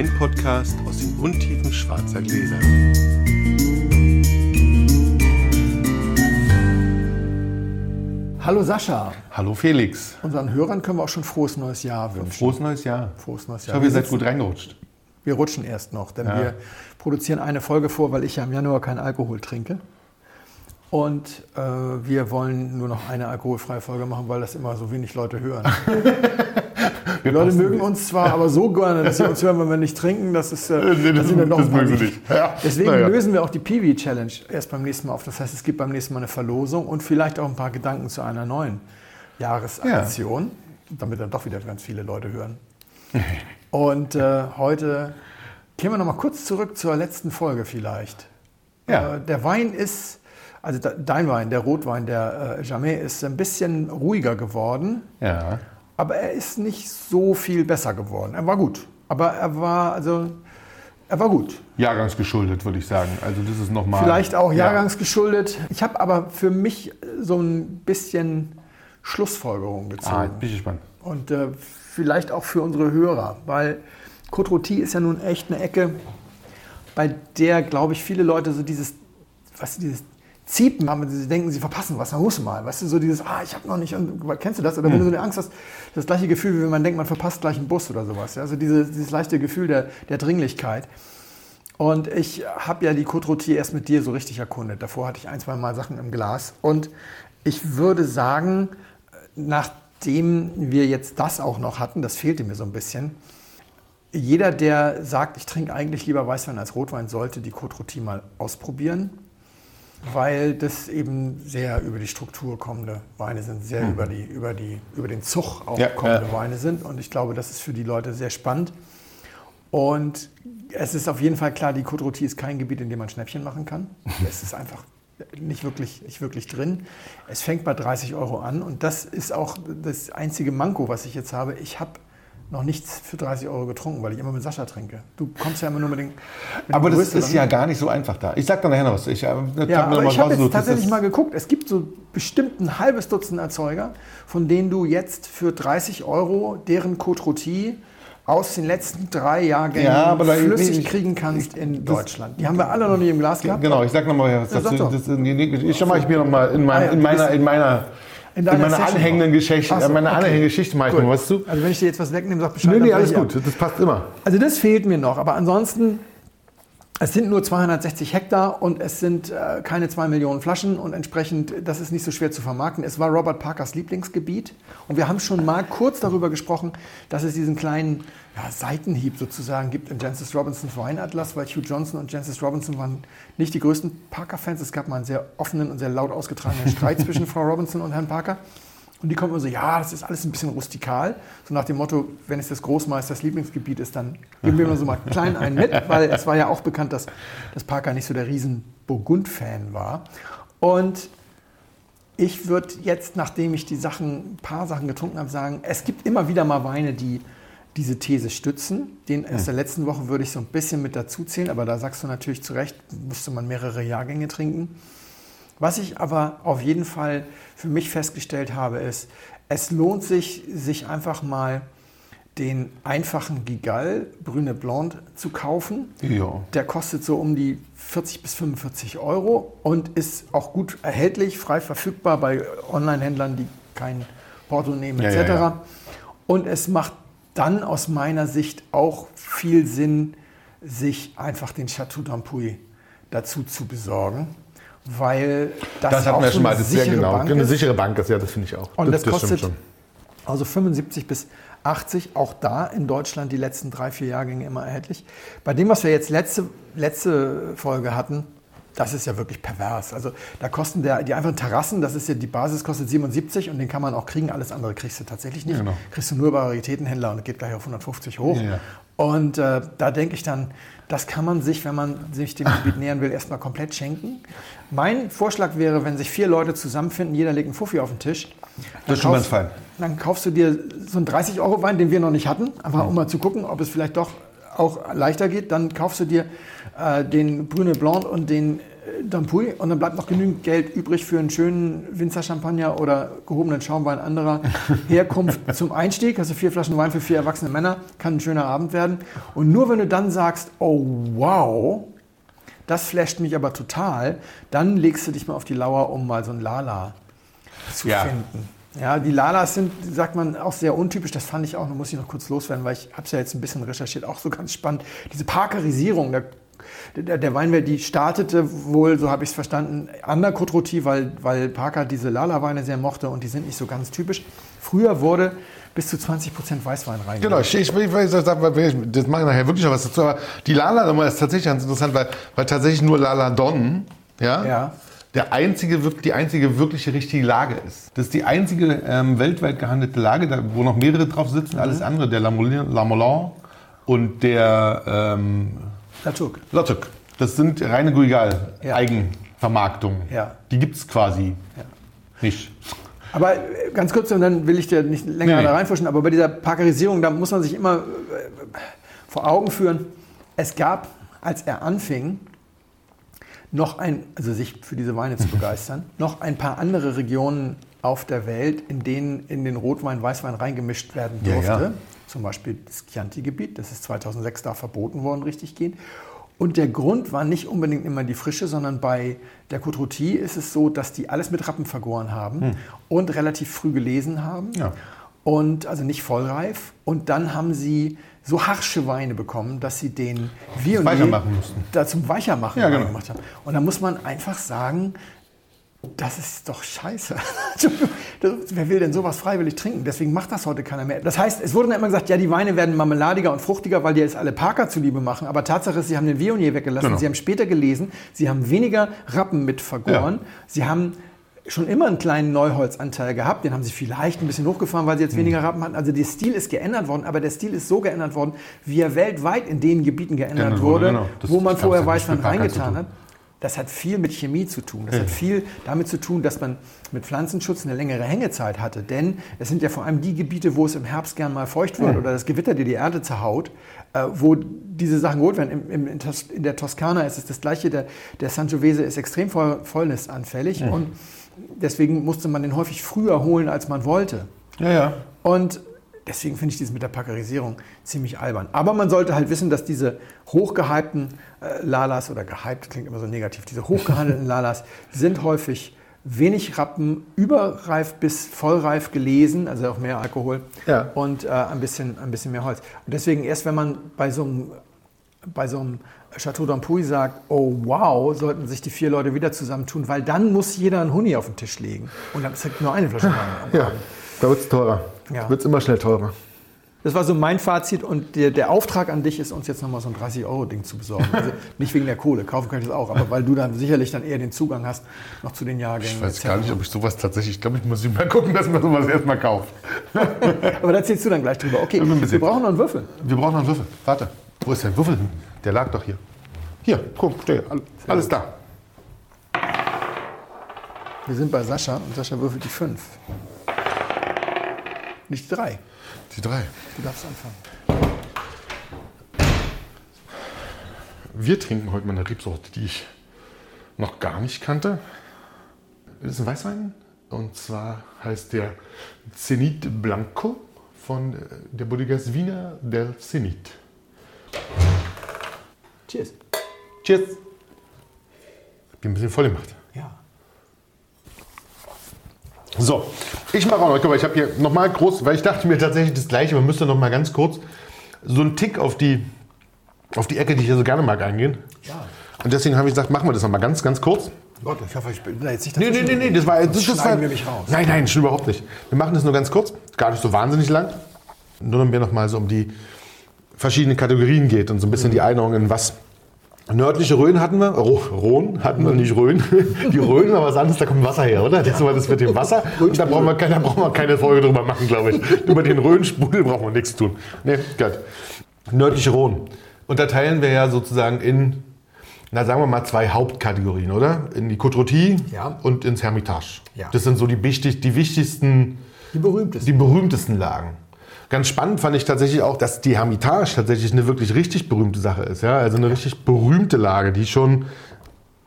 Weinpodcast aus den Untiefen schwarzer Gläser. Hallo Sascha. Hallo Felix. Unseren Hörern können wir auch schon frohes neues Jahr wünschen. Frohes neues Jahr. Frohes neues Ich Jahr. hoffe, ihr seid gut reingerutscht. Wir rutschen erst noch, denn Ja. wir produzieren eine Folge vor, weil ich ja im Januar keinen Alkohol trinke. Und äh, wir wollen nur noch eine alkoholfreie Folge machen, weil das immer so wenig Leute hören. Die Leute mögen uns zwar, aber so gerne, dass sie uns hören, wenn wir nicht trinken. Das ist, äh, Nee, da das- sind wir noch das mögen sie nicht. Ja, Deswegen naja. lösen wir auch die Peewee Challenge erst beim nächsten Mal auf. Das heißt, es gibt beim nächsten Mal eine Verlosung und vielleicht auch ein paar Gedanken zu einer neuen Jahresaktion, damit dann doch wieder ganz viele Leute hören. Und äh, heute kehren wir noch mal kurz zurück zur letzten Folge vielleicht. Ja. Äh, der Wein ist, also de- dein Wein, der Rotwein, der äh, Jamais, ist ein bisschen ruhiger geworden. Ja. Aber er ist nicht so viel besser geworden. Er war gut. Aber er war, also, er war gut. Jahrgangsgeschuldet, würde ich sagen. Also das ist nochmal... Vielleicht auch jahrgangsgeschuldet. Ich habe aber für mich so ein bisschen Schlussfolgerung Ah, gezogen. jetzt bin ich gespannt. Und äh, vielleicht auch für unsere Hörer. Weil Rôtie ist ja nun echt eine Ecke, bei der, glaube ich, viele Leute so dieses, was dieses Ziepen haben, sie denken, sie verpassen was, man muss mal. Weißt du, so dieses, ah, ich habe noch nicht, und, kennst du das? Oder wenn du so eine Angst hast, das gleiche Gefühl, wie wenn man denkt, man verpasst gleich einen Bus oder sowas. Ja? Also diese, dieses leichte Gefühl der, der Dringlichkeit. Und ich habe ja die Côte Rôtie erst mit dir so richtig erkundet. Davor hatte ich ein, zwei Mal Sachen im Glas. Und ich würde sagen, nachdem wir jetzt das auch noch hatten, das fehlte mir so ein bisschen, jeder, der sagt, ich trinke eigentlich lieber Weißwein als Rotwein, sollte die Côte Rôtie mal ausprobieren, weil das eben sehr über die Struktur kommende Weine sind, sehr über, die, über, die, über den Zug auch Ja, kommende ja. Weine sind. Und ich glaube, das ist für die Leute sehr spannend. Und es ist auf jeden Fall klar, die Côte Rôtie ist kein Gebiet, in dem man Schnäppchen machen kann. Es ist einfach nicht wirklich, nicht wirklich drin. Es fängt bei 30 Euro an und das ist auch das einzige Manko, was ich jetzt habe. Ich habe noch nichts für 30 Euro getrunken, weil ich immer mit Sascha trinke. Du kommst ja immer nur mit den. Mit Aber das ist größeren. ja gar nicht so einfach da. Ich sag dann nachher noch was. Ich, äh, Ja, aber ich habe jetzt tatsächlich ist- mal geguckt. Es gibt so bestimmt ein halbes Dutzend Erzeuger, von denen du jetzt für 30 Euro deren Côte Rôtie aus den letzten drei Jahrgängen Ja, flüssig nee, kriegen kannst in Deutschland. Die haben wir alle noch nicht im Glas gehabt. Genau, ich sag nochmal was Ja, sag dazu. doch. Das, nee, nee, ich mache ich mir nochmal in, mein, Ah ja, in du meiner, bist- in meiner, In in meiner Session anhängenden. Geschichte, so, in meiner okay. anhängenden Geschichte mache ich noch was zu. Also wenn ich dir jetzt was wegnehme, sag Bescheid. Nee, nee, alles gut, das passt immer. Also das fehlt mir noch. Aber ansonsten, es sind nur 260 Hektar und es sind äh, keine 2 Millionen Flaschen und entsprechend, das ist nicht so schwer zu vermarkten. Es war Robert Parkers Lieblingsgebiet und wir haben schon mal kurz darüber gesprochen, dass es diesen kleinen ja, Seitenhieb sozusagen gibt in Jancis Robinsons Weinatlas, weil Hugh Johnson und Jancis Robinson waren nicht die größten Parker-Fans. Es gab mal einen sehr offenen und sehr laut ausgetragenen Streit zwischen Frau Robinson und Herrn Parker. Und die kommen immer so, ja, das ist alles ein bisschen rustikal. So nach dem Motto, wenn es des Großmeisters Lieblingsgebiet ist, dann geben wir immer so mal klein einen mit, weil es war ja auch bekannt, dass, dass Parker nicht so der riesen Burgund-Fan war. Und ich würde jetzt, nachdem ich die Sachen, ein paar Sachen getrunken habe, sagen, es gibt immer wieder mal Weine, die diese These stützen. Den aus der letzten Woche würde ich so ein bisschen mit dazu zählen, aber da sagst du natürlich zu Recht, müsste man mehrere Jahrgänge trinken. Was ich aber auf jeden Fall für mich festgestellt habe, ist, es lohnt sich, sich einfach mal den einfachen Gigal Brüne Blonde zu kaufen. Ja. Der kostet so um die 40 bis 45 Euro und ist auch gut erhältlich, frei verfügbar bei Online-Händlern, die kein Porto nehmen Ja, etc. ja. Und es macht dann aus meiner Sicht auch viel Sinn, sich einfach den Chateau d'Ampuy dazu zu besorgen, weil das, Das auch wir so schon mal, eine das sichere genau. Bank Eine sichere Bank ist, ja, das finde ich auch. Und das, stimmt kostet also 75 bis 80, auch da in Deutschland die letzten drei, vier Jahrgänge immer erhältlich. Bei dem, was wir jetzt letzte, letzte Folge hatten, das ist ja wirklich pervers. Also da kosten der, die einfachen Terrassen, das ist ja die Basis, kostet 77 und den kann man auch kriegen. Alles andere kriegst du tatsächlich nicht. Ja, genau. Kriegst du nur bei Raritätenhändler und geht gleich auf 150 hoch. Ja, ja. Und äh, da denke ich dann, das kann man sich, wenn man sich dem Gebiet nähern will, erstmal komplett schenken. Mein Vorschlag wäre, wenn sich vier Leute zusammenfinden, jeder legt einen Fuffi auf den Tisch. Das ist schon ganz fein. Dann kaufst du dir so einen 30-Euro-Wein, den wir noch nicht hatten, einfach um mal zu gucken, ob es vielleicht doch auch leichter geht. Dann kaufst du dir äh, den Brüne Blanc und den Dampui und dann bleibt noch genügend Geld übrig für einen schönen Winzer-Champagner oder gehobenen Schaumwein anderer Herkunft zum Einstieg. Also vier Flaschen Wein für vier erwachsene Männer, kann ein schöner Abend werden. Und nur wenn du dann sagst, oh wow, das flasht mich aber total, dann legst du dich mal auf die Lauer, um mal so ein Lala zu Ja. finden. Ja, die Lalas sind, sagt man, auch sehr untypisch. Das fand ich auch, da muss ich noch kurz loswerden, weil ich habe es ja jetzt ein bisschen recherchiert, auch so ganz spannend. Diese Parkerisierung der, der, der Weinwelt, die startete wohl, so habe ich es verstanden, an der Côte Rôtie, weil, weil Parker diese Lala-Weine sehr mochte und die sind nicht so ganz typisch. Früher wurde bis zu 20 Prozent Weißwein reingemacht. Genau, ich, ich, ich, das, das mache ich nachher wirklich noch was dazu. Aber die Lala ist tatsächlich ganz interessant, weil, weil tatsächlich nur Lala Don, ja, Ja. der einzige, die einzige wirkliche richtige Lage ist. Das ist die einzige ähm, weltweit gehandelte Lage, da, wo noch mehrere drauf sitzen. Alles andere, der Lamolin- Lamolin und der ähm, Latour. Lottek. Das sind reine Guigal Ja. Eigenvermarktungen. Ja. Die gibt es quasi nicht. Aber äh, ganz kurz, und dann will ich dir nicht länger Nee. da reinfuschen, aber bei dieser Parkerisierung, da muss man sich immer äh, vor Augen führen, es gab, als er anfing, noch ein, also sich für diese Weine zu begeistern, noch ein paar andere Regionen auf der Welt, in denen in den Rotwein, Weißwein reingemischt werden Ja, durfte. ja. Zum Beispiel das Chianti-Gebiet, das ist 2006 da verboten worden, richtig gehend. Und der Grund war nicht unbedingt immer die Frische, sondern bei der Côte ist es so, dass die alles mit Rappen vergoren haben und relativ früh gelesen haben. Hm. Ja. Und also nicht vollreif. Und dann haben sie so harsche Weine bekommen, dass sie den Viognier Weicher machen mussten. da zum Weichermachen Ja, genau. gemacht haben. Und da muss man einfach sagen, das ist doch scheiße. Wer will denn sowas freiwillig trinken? Deswegen macht das heute keiner mehr. Das heißt, es wurde dann immer gesagt, ja, die Weine werden marmeladiger und fruchtiger, weil die jetzt alle Parker zuliebe machen. Aber Tatsache ist, sie haben den Viognier weggelassen. Genau. Sie haben später gelesen, sie haben weniger Rappen mit vergoren. Ja. Sie haben schon immer einen kleinen Neuholzanteil gehabt. Den haben sie vielleicht ein bisschen hochgefahren, weil sie jetzt weniger Rappen hatten. Also der Stil ist geändert worden, aber der Stil ist so geändert worden, wie er weltweit in den Gebieten geändert Geändert wurde, genau. Wo man vorher Weißwein reingetan hat. Das hat viel mit Chemie zu tun. Das hat viel damit zu tun, dass man mit Pflanzenschutz eine längere Hängezeit hatte. Denn es sind ja vor allem die Gebiete, wo es im Herbst gern mal feucht wird oder das Gewitter dir die Erde zerhaut, äh, wo diese Sachen geholt werden. Im, im, in, der Toskana ist es das Gleiche. Der, der Sangiovese ist extrem voll, fäulnisanfällig und deswegen musste man den häufig früher holen, als man wollte. Ja, ja. Und deswegen finde ich dieses mit der Packerisierung ziemlich albern. Aber man sollte halt wissen, dass diese hochgehypten äh, Lalas oder gehypt klingt immer so negativ, diese hochgehandelten Lalas sind häufig wenig Rappen, überreif bis vollreif gelesen, also auch mehr Alkohol Ja. und äh, ein, bisschen, ein bisschen mehr Holz. Und deswegen erst, wenn man bei so einem, bei so einem Chateau d'Ampuy sagt, oh wow, sollten sich die vier Leute wieder zusammentun, weil dann muss jeder einen Huni auf den Tisch legen. Und dann ist halt nur eine Flasche Wein. Ja, da wird es teurer. Ja. Wird es immer schnell teurer. Das war so mein Fazit und der, der Auftrag an dich ist, uns jetzt nochmal so ein 30-Euro-Ding zu besorgen. Also nicht wegen der Kohle, kaufen kann ich das auch, aber weil du dann sicherlich dann eher den Zugang hast noch zu den Jahrgängen. Ich weiß etc. gar nicht, ob ich sowas tatsächlich. Ich glaube, ich muss mal gucken, dass man sowas erstmal kauft. Aber da erzählst du dann gleich drüber. Okay, wir brauchen noch einen Würfel. Wir brauchen noch einen Würfel. Warte, wo ist der Würfel? Der lag doch hier. Hier, guck, steh, all- alles da. Wir sind bei Sascha und Sascha würfelt die 5. Nicht die 3. Die drei. Du darfst anfangen. Wir trinken heute mal eine Rebsorte, die ich noch gar nicht kannte. Das ist ein Weißwein. Und zwar heißt der Zenit Blanco von äh, der Bodegas Wiener del Zenit. Cheers. Cheers. Hab die ein bisschen voll gemacht. So, ich mache auch noch, guck mal, ich habe hier nochmal groß, weil ich dachte mir tatsächlich das Gleiche, man müsste noch mal ganz kurz so einen Tick auf die, auf die Ecke, die ich hier so gerne mag, eingehen. Ja. Und deswegen habe ich gesagt, machen wir das noch mal ganz, ganz kurz. Gott, ich hoffe, ich bin da jetzt nicht Nee, nee, nee, nee, das war, das, das schneiden war, wir mich raus. Nein, nein, schon überhaupt nicht. Wir machen das nur ganz kurz, gar nicht so wahnsinnig lang. Nur damit wir noch mal so um die verschiedenen Kategorien geht und so ein bisschen die Einordnung in was. Nördliche Rhön hatten wir, Rhön hatten wir, nicht Rhön. Die Rhön war was anderes, da kommt Wasser her, oder? Das war das mit dem Wasser. Und da brauchen wir keine, da brauchen wir keine Folge drüber machen, glaube ich. Über den Rhön-Sprudel brauchen wir nichts tun. Nee, gut. Nördliche Rhön. Unterteilen wir ja sozusagen in, na sagen wir mal, zwei Hauptkategorien, oder? In die Côte Rôtie Ja. und ins Hermitage. Ja. Das sind so die, wichtig, die wichtigsten Die berühmtesten. die berühmtesten Lagen. Ganz spannend fand ich tatsächlich auch, dass die Hermitage tatsächlich eine wirklich richtig berühmte Sache ist. Ja? Also eine richtig berühmte Lage, die schon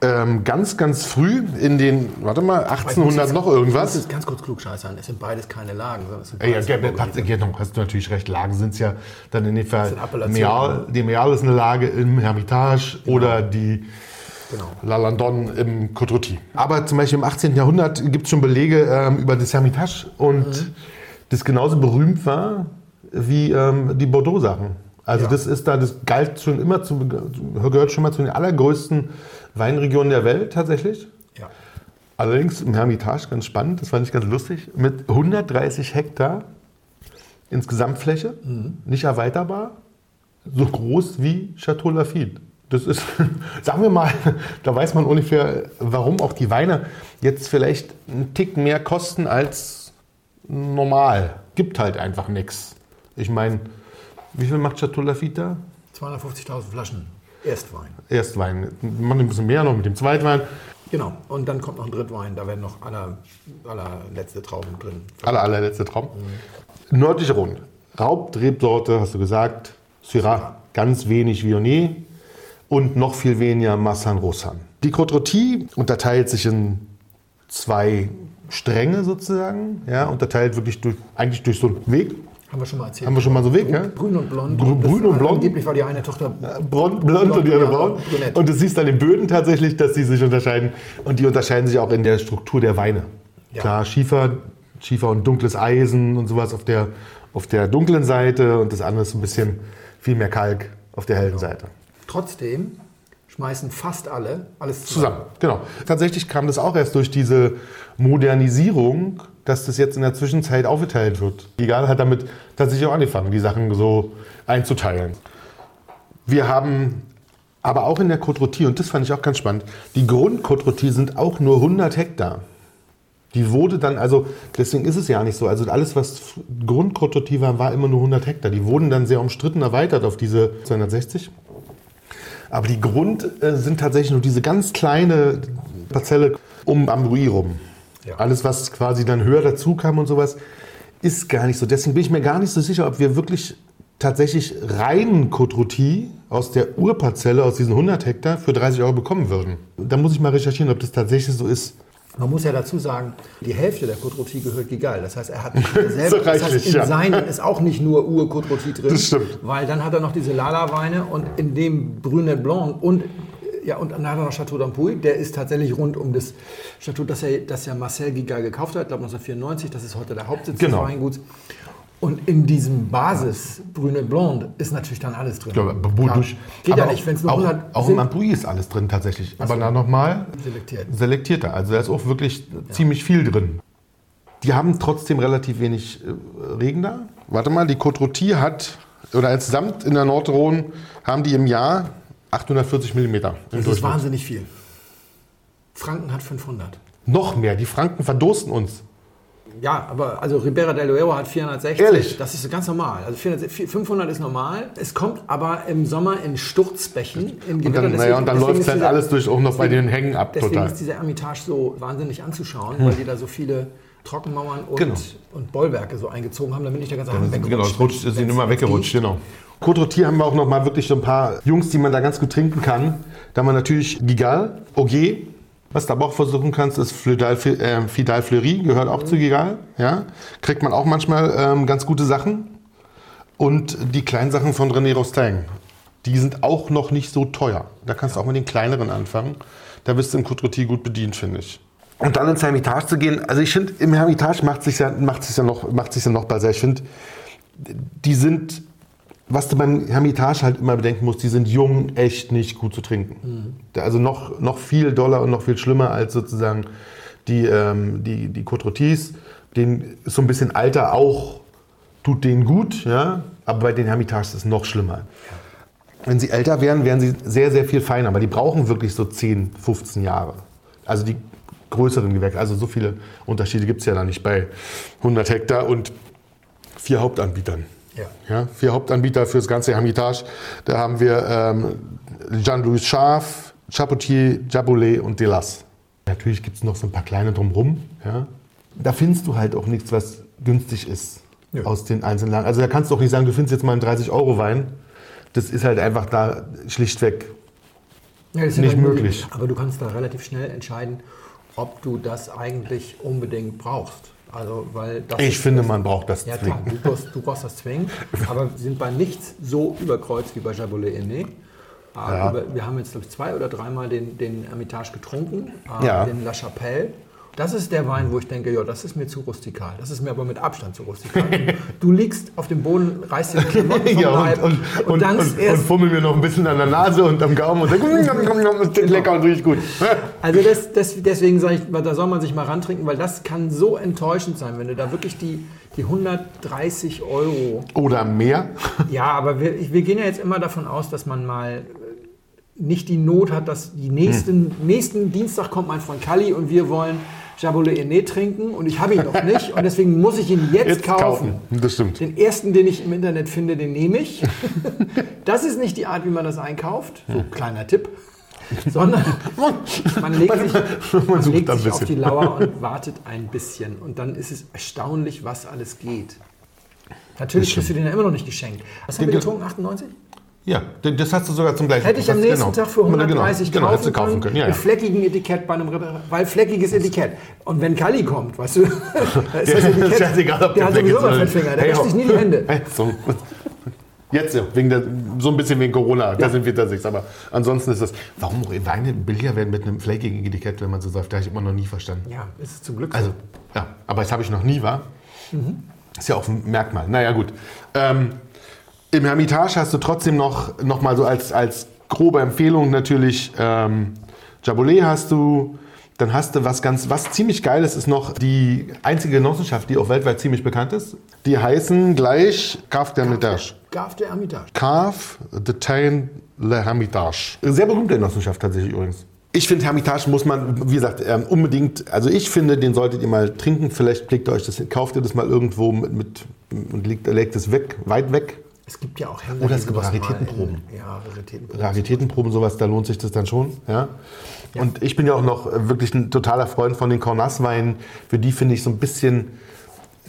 ähm, ganz, ganz früh in den, warte mal, 1800 noch irgendwas. Das ist ganz kurz klugscheißern. Es sind beides keine Lagen, sind Ja, beides ja, ja, genau, hast du natürlich recht. Lagen sind es ja dann in dem Fall. Meal, die Meal ist eine Lage im Hermitage oder die Genau. La Landon im Côte-Rôti. Aber zum Beispiel im 18. Jahrhundert gibt es schon Belege ähm, über das Hermitage und Mhm. Das genauso berühmt war wie ähm, die Bordeaux-Sachen. Also Ja. das ist da, das galt schon immer zu, gehört schon mal zu den allergrößten Weinregionen der Welt tatsächlich. Ja. Allerdings im Hermitage, ganz spannend, das fand ich ganz lustig, mit 130 Hektar insgesamt Fläche, nicht erweiterbar, so groß wie Chateau Lafite. Das ist, sagen wir mal, da weiß man ungefähr, warum auch die Weine jetzt vielleicht einen Tick mehr kosten als normal. Gibt halt einfach nichts. Ich meine, wie viel macht Chateau Lafite da? 250.000 Flaschen Erstwein. Erstwein. Man ein bisschen mehr noch mit dem Zweitwein. Genau. Und dann kommt noch ein Drittwein. Da werden noch aller, allerletzte Trauben drin. Aller, allerletzte Traum. Nördliche Rhone. Raubrebsorte, hast du gesagt. Syrah, ganz wenig Viognier und noch viel weniger Massan Rosan. Die Côte unterteilt sich in zwei Stränge sozusagen. Ja, unterteilt wirklich durch, eigentlich durch so einen Weg. Haben wir schon mal erzählt. Haben wir schon mal so einen Weg, ja? Grün und blond. Grün- grün und blond. Angeblich war die eine Tochter. Blond, blond und die andere braun. Und du siehst an den Böden tatsächlich, dass die sich unterscheiden. Und die unterscheiden sich auch in der Struktur der Weine. Ja. Klar, Schiefer, Schiefer und dunkles Eisen und sowas auf der, auf der dunklen Seite und das andere ist ein bisschen viel mehr Kalk auf der hellen Seite. Trotzdem schmeißen fast alle alles zusammen. Zusammen, genau. Tatsächlich kam das auch erst durch diese Modernisierung, dass das jetzt in der Zwischenzeit aufgeteilt wird. Egal hat damit tatsächlich auch angefangen, die Sachen so einzuteilen. Wir haben aber auch in der Côte Rôtie, und das fand ich auch ganz spannend, die Grund-Côte Rôtie sind auch nur 100 Hektar. Die wurde dann, also deswegen ist es ja nicht so, also alles, was Grund-Côte Rôtie war, war immer nur 100 Hektar. Die wurden dann sehr umstritten erweitert auf diese 260. Aber die Grund äh, sind tatsächlich nur diese ganz kleine Parzelle um Ambrouille rum. Ja. Alles, was quasi dann höher dazu kam und sowas, ist gar nicht so. Deswegen bin ich mir gar nicht so sicher, ob wir wirklich tatsächlich reinen Rôtie aus der Urparzelle, aus diesen 100 Hektar, für 30 Euro bekommen würden. Da muss ich mal recherchieren, ob das tatsächlich so ist. Man muss ja dazu sagen, die Hälfte der Côte Rôtie gehört Gigal. Das heißt, er hat So selber, das heißt, in ja. seinen ist auch nicht nur Ur-Côte Rôtie drin. Das stimmt. Weil dann hat er noch diese Lala-Weine und in dem Brunet Blanc und ja, und dann hat er noch Chateau d'Ampuy, der ist tatsächlich rund um das Chateau, das er, das ja Marcel Gigal gekauft hat, ich glaube 1994, das ist heute der Hauptsitz Genau. des Weinguts. Und in diesem Basis Brunet Blanc ist natürlich dann alles drin. Ja, wodurch- Geht ja nicht, wenn es nur auch, 100 Auch sind, im Ambrouille ist alles drin tatsächlich. Aber dann nochmal selektiert. selektierter. Also da ist auch wirklich ziemlich viel drin. Die haben trotzdem relativ wenig äh, Regen da. Warte mal, die Côte Rôtie hat, oder insgesamt in der Nordrhone haben die im Jahr 840 mm. im Das ist wahnsinnig viel. Franken hat 500. Noch mehr. Die Franken verdursten uns. Ja, aber also Ribera del Duero hat 460. Ehrlich? Das ist ganz normal. Also 400, 500 ist normal. Es kommt aber im Sommer in Sturzbächen, in Und Gewittern. dann, naja, und dann deswegen läuft ist halt dieser- alles durch auch noch bei den Hängen ab. Deswegen Total. Hm. ist dieser Ermitage so wahnsinnig anzuschauen, weil die da so viele Trockenmauern und, Genau. und Bollwerke so eingezogen haben, damit nicht der ganze Hang wegrutscht. Genau, es rutscht, es sind immer weggerutscht, genau. Côte haben wir auch noch mal wirklich so ein paar Jungs, die man da ganz gut trinken kann. Da haben wir natürlich Gigal, Augier. Was du aber auch versuchen kannst, ist Fidal, äh, Fidal Fleury, gehört auch zu Gigal. Ja? Kriegt man auch manchmal ähm, ganz gute Sachen. Und die kleinen Sachen von René Rostaing, die sind auch noch nicht so teuer. Da kannst du auch mit den kleineren anfangen. Da bist du im Rôtie gut bedient, finde ich. Und dann ins Hermitage zu gehen, also ich finde, im Hermitage macht sich ja, macht sich ja noch, macht sich ja noch besser. Ich finde, die sind, was du beim Hermitage halt immer bedenken musst, die sind jung, echt nicht gut zu trinken. Da- Also noch, noch viel doller und noch viel schlimmer als sozusagen die, ähm, die, die Côte Rôties. Den ist so ein bisschen Alter auch, tut denen gut, ja, aber bei den Hermitages ist es noch schlimmer. Wenn sie älter werden, werden sie sehr, sehr viel feiner, aber die brauchen wirklich so 10, 15 Jahre. Also die größeren Gewächse, also so viele Unterschiede gibt es ja da nicht bei 100 Hektar und vier Hauptanbietern. Ja. Ja, vier Hauptanbieter für das ganze Hermitage. Da haben wir ähm, Jean-Louis Schaf, Chapoutier, Jaboulet und Delas. Natürlich gibt es noch so ein paar kleine drumherum. Ja. Da findest du halt auch nichts, was günstig ist Nö. aus den einzelnen Lagen. Also da kannst du auch nicht sagen, du findest jetzt mal einen 30-Euro-Wein. Das ist halt einfach da schlichtweg Ja, das ist ja nicht dann möglich. Aber du kannst da relativ schnell entscheiden, ob du das eigentlich unbedingt brauchst. Also, weil Ich ist- finde, man braucht das Ja klar, zwingend. du brauchst, du brauchst das zwingend, aber wir sind bei nichts so überkreuzt wie bei Jabolet Aimé. Ja. über- Wir haben jetzt, glaube ich, zwei oder dreimal den, den Hermitage getrunken, äh, Ja. den La Chapelle. Das ist der Wein, wo ich denke, ja, das ist mir zu rustikal. Das ist mir aber mit Abstand zu rustikal. du liegst auf dem Boden, reißt dir die Klamotten vom Ja, Leib und, und, und, dankst und, und erst fummel mir noch ein bisschen an der Nase und am Gaumen und sag, das klingt lecker und riecht gut. Also das, das, deswegen sage ich, da soll man sich mal rantrinken, weil das kann so enttäuschend sein, wenn du da wirklich die, die 130 Euro. Oder mehr. Ja, aber wir, wir gehen ja jetzt immer davon aus, dass man mal äh, nicht die Not hat, dass die nächsten, nächsten Dienstag kommt mein Freund Kalli und wir wollen Jabolet Aîné trinken und ich habe ihn noch nicht und deswegen muss ich ihn jetzt, Jetzt kaufen. kaufen. Das stimmt. Den ersten, den ich im Internet finde, den nehme ich. Das ist nicht die Art, wie man das einkauft. So, kleiner Tipp. Sondern man legt sich, man sucht legt sich auf die Lauer und wartet ein bisschen. Und dann ist es erstaunlich, was alles geht. Natürlich kriegst du den ja immer noch nicht geschenkt. Was haben wir Den- getrunken? 98? Ja, das hast du sogar zum gleichen Hätte ich am nächsten genau. Tag für 130 genau, genau, du kaufen, kaufen können. Ja, ja. Mit fleckigen Etikett bei einem Re- weil fleckiges Etikett. Und wenn Kali kommt, weißt du, da ist das Ja, Etikett, scheißegal, ob der hat sowieso oder Fettfinger, der nicht. wäscht sich nie die Hände. Hey, so. Jetzt ja, wegen der, so ein bisschen wegen Corona, da sind wir tatsächlich. Aber ansonsten ist das, warum Weine billiger werden mit einem flakigen Etikett, wenn man so sagt, da habe ich immer noch nie verstanden. Ja, ist es zum Glück so. Also, ja, aber das habe ich noch nie, war. Ist ja auch ein Merkmal. Naja, gut. Ähm, Im Hermitage hast du trotzdem noch, noch mal so als, als grobe Empfehlung natürlich ähm, Jabolet hast du. Dann hast du was ganz, was ziemlich geiles ist noch die einzige Genossenschaft, die auch weltweit ziemlich bekannt ist. Die heißen gleich Cave de Hermitage. Gaf der Hermitage. Cave de Tain Le Hermitage. Sehr berühmte Genossenschaft tatsächlich übrigens. Ich finde, Hermitage muss man, wie gesagt, ähm, unbedingt, also ich finde, den solltet ihr mal trinken. Vielleicht blickt ihr euch das, kauft ihr das mal irgendwo mit, mit und legt, legt es weg, weit weg. Es gibt ja auch Händler, Oder es gibt Raritätenproben. in- Ja, Raritätenproben. Raritätenproben, sowas, da lohnt sich das dann schon. Ja? Und ich bin ja auch noch äh, wirklich ein totaler Freund von den Cornas-Weinen. Für die finde ich so ein bisschen,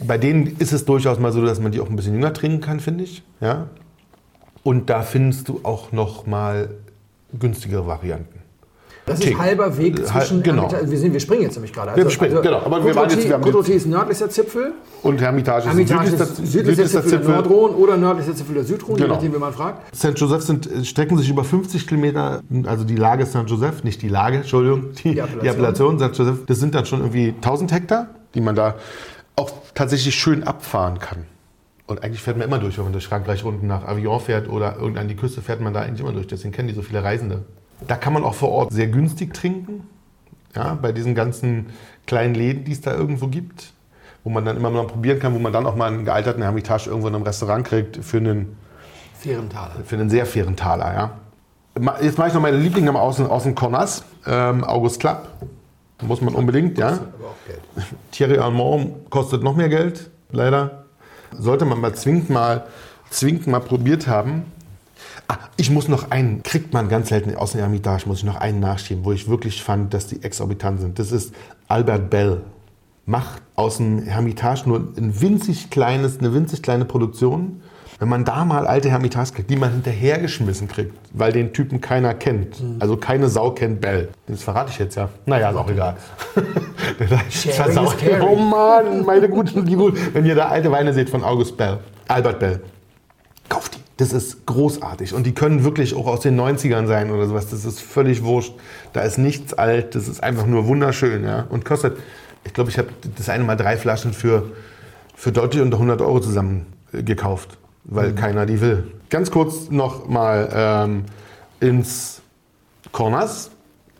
bei denen ist es durchaus mal so, dass man die auch ein bisschen jünger trinken kann, finde ich. Ja? Und da findest du auch noch mal günstigere Varianten. Das ist Tick. halber Weg Äh, zwischen genau. Hermitage. Wir, sind, wir springen jetzt nämlich gerade. Also, Wir springen, genau. Aber wir waren jetzt- wir haben d'Auty ist nördlichster Zipfel. Und Hermitage, Hermitage ist ist südlichster, südlichster Zipfel der Nordrhône oder nördlichster Zipfel der Südrhône, je Genau. nachdem, wie man fragt. St. Joseph sind, äh, strecken sich über 50 Kilometer, also die Lage St. Joseph, nicht die Lage, Entschuldigung, die, Die Appellation. die Appellation St. Joseph, das sind dann schon irgendwie 1000 Hektar, die man da auch tatsächlich schön abfahren kann. Und eigentlich fährt man immer durch, wenn man durch Frankreich unten nach Avion fährt oder irgendwann an die Küste, fährt man da eigentlich immer durch. Deswegen kennen die so viele Reisende. Da kann man auch vor Ort sehr günstig trinken, ja, bei diesen ganzen kleinen Läden, die es da irgendwo gibt, wo man dann immer mal probieren kann, wo man dann auch mal einen gealterten Hermitage irgendwo in einem Restaurant kriegt für einen Fehrentaler. für einen sehr fairen Taler, ja. Jetzt mache ich noch meine Lieblinge aus, dem- aus dem Cornas. Ähm, August Klapp. Muss man unbedingt, ja. Aber auch Geld. Thierry Allemand kostet noch mehr Geld, leider. Sollte man mal zwingend mal, zwingend mal probiert haben. Ah, ich muss noch einen, kriegt man ganz selten aus der Hermitage, muss ich noch einen nachschieben, wo ich wirklich fand, dass die exorbitant sind. Das ist Albert Bell. Macht aus dem Hermitage nur ein winzig kleines, eine winzig kleine Produktion. Wenn man da mal alte Hermitage kriegt, die man hinterhergeschmissen kriegt, weil den Typen keiner kennt. Also keine Sau kennt Bell. Das verrate ich jetzt ja. Naja, ist auch egal. Sharing Versau- is caring. Oh Mann, meine guten, die gut. Wenn ihr da alte Weine seht von August Bell, Albert Bell, kauft die. Das ist großartig. Und die können wirklich auch aus den 90ern sein oder sowas. Das ist völlig wurscht. Da ist nichts alt. Das ist einfach nur wunderschön. Ja? Und kostet, ich glaube, ich habe das eine Mal drei Flaschen für, für deutlich unter 100 Euro zusammen äh, gekauft, weil keiner die will. Ganz kurz noch mal ähm, ins Cornas.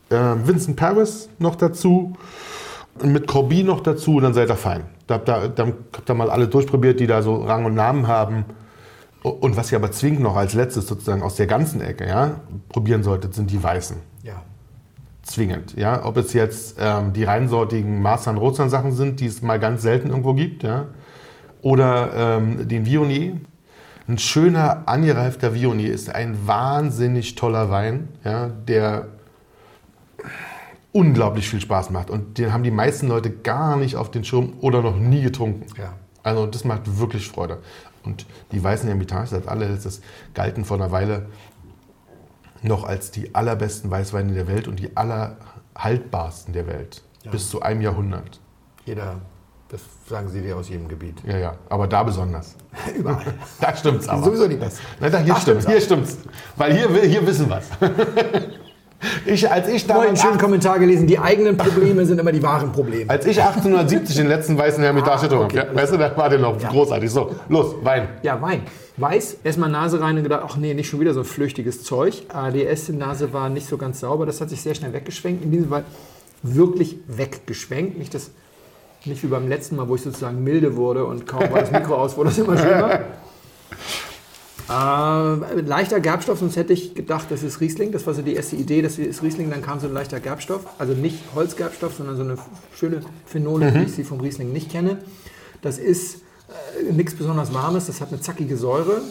Äh, Vincent Paris noch dazu. Mit Corby noch dazu, dann seid ihr fein. Da habt ihr, dann habt ihr mal alle durchprobiert, die da so Rang und Namen haben. Und was ihr aber zwingend noch als letztes sozusagen aus der ganzen Ecke ja, probieren solltet, sind die Weißen. Ja. Zwingend. Ja? Ob es jetzt ähm, die reinsortigen Marsan Rozan Sachen sind, die es mal ganz selten irgendwo gibt, ja? oder ähm, den Viognier. Ein schöner, angereifter Viognier ist ein wahnsinnig toller Wein, ja, der unglaublich viel Spaß macht. Und den haben die meisten Leute gar nicht auf den Schirm oder noch nie getrunken. Ja. Also das macht wirklich Freude. Und die weißen Hermitage, das allerletztes, galten vor einer Weile noch als die allerbesten Weißweine der Welt und die allerhaltbarsten der Welt. Bis zu einem Jahrhundert. Jeder, das sagen sie dir aus jedem Gebiet. Ja, ja, aber da besonders. Überall. Da stimmt's aber. Sowieso die besten. Nein, da, hier Ach, stimmt's, stimmt's hier stimmt's. Weil hier, hier wissen wir's. Ich, als ich Vorhin einen damals schönen Kommentar gelesen, die eigenen Probleme sind immer die wahren Probleme. Als ich 1870 den letzten weißen Herr mit Ah, Darstellung okay, habe, ja, weißt du, da war der noch großartig. So, los, Wein. Ja, Wein. Weiß, erstmal Nase rein und gedacht, ach nee, nicht schon wieder so ein flüchtiges Zeug. ADS, die Nase war nicht so ganz sauber, das hat sich sehr schnell weggeschwenkt. In diesem Fall wirklich weggeschwenkt. Nicht, das, nicht wie beim letzten Mal, wo ich sozusagen milde wurde und kaum war das Mikro aus, wurde das immer schlimmer. Äh, leichter Gerbstoff, sonst hätte ich gedacht, das ist Riesling. Das war so die erste Idee, das ist Riesling. Dann kam so ein leichter Gerbstoff. Also nicht Holzgerbstoff, sondern so eine schöne Phenole, wie ich sie vom Riesling nicht kenne. Das ist äh, nichts besonders Warmes, das hat eine zackige Säure,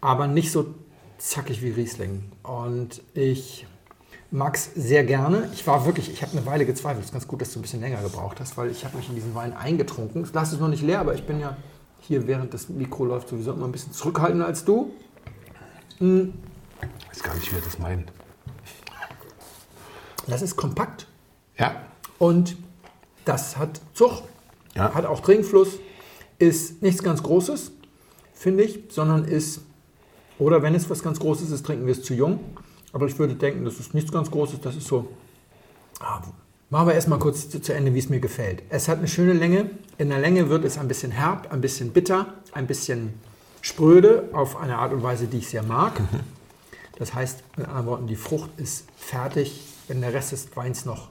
aber nicht so zackig wie Riesling. Und ich mag es sehr gerne. Ich war wirklich, ich habe eine Weile gezweifelt. Es ist ganz gut, dass du ein bisschen länger gebraucht hast, weil ich habe mich in diesen Wein eingetrunken. Das Glas ist noch nicht leer, aber ich bin ja hier, während das Mikro läuft, sowieso immer ein bisschen zurückhaltender als du. Ich weiß gar nicht, wie er das meint. Das ist kompakt Ja, und das hat Zug, Ja. hat auch Trinkfluss, ist nichts ganz Großes, finde ich, sondern ist, oder wenn es was ganz Großes ist, trinken wir es zu jung. Aber ich würde denken, das ist nichts ganz Großes, das ist so. Ah, machen wir erstmal kurz zu, zu Ende, wie es mir gefällt. Es hat eine schöne Länge. In der Länge wird es ein bisschen herb, ein bisschen bitter, ein bisschen spröde, auf eine Art und Weise, die ich sehr mag. Das heißt, mit anderen Worten, die Frucht ist fertig, wenn der Rest des Weins noch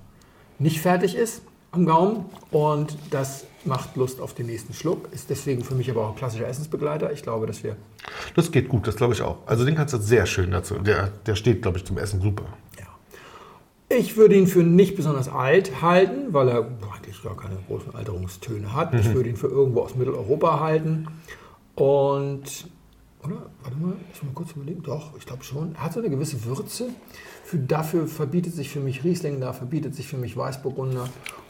nicht fertig ist am Gaumen. Und das macht Lust auf den nächsten Schluck. Ist deswegen für mich aber auch ein klassischer Essensbegleiter. Ich glaube, dass wir. das geht gut, das glaube ich auch. Also den kannst du sehr schön dazu. Der, der steht, glaube ich, zum Essen super. Ich würde ihn für nicht besonders alt halten, weil er eigentlich gar keine großen Alterungstöne hat. Ich würde ihn für irgendwo aus Mitteleuropa halten. Und, oder? Warte mal, lass mal kurz überlegen. Doch, ich glaube schon. Er hat so eine gewisse Würze. Für, dafür verbietet sich für mich Riesling, da verbietet sich für mich Weißburgunder.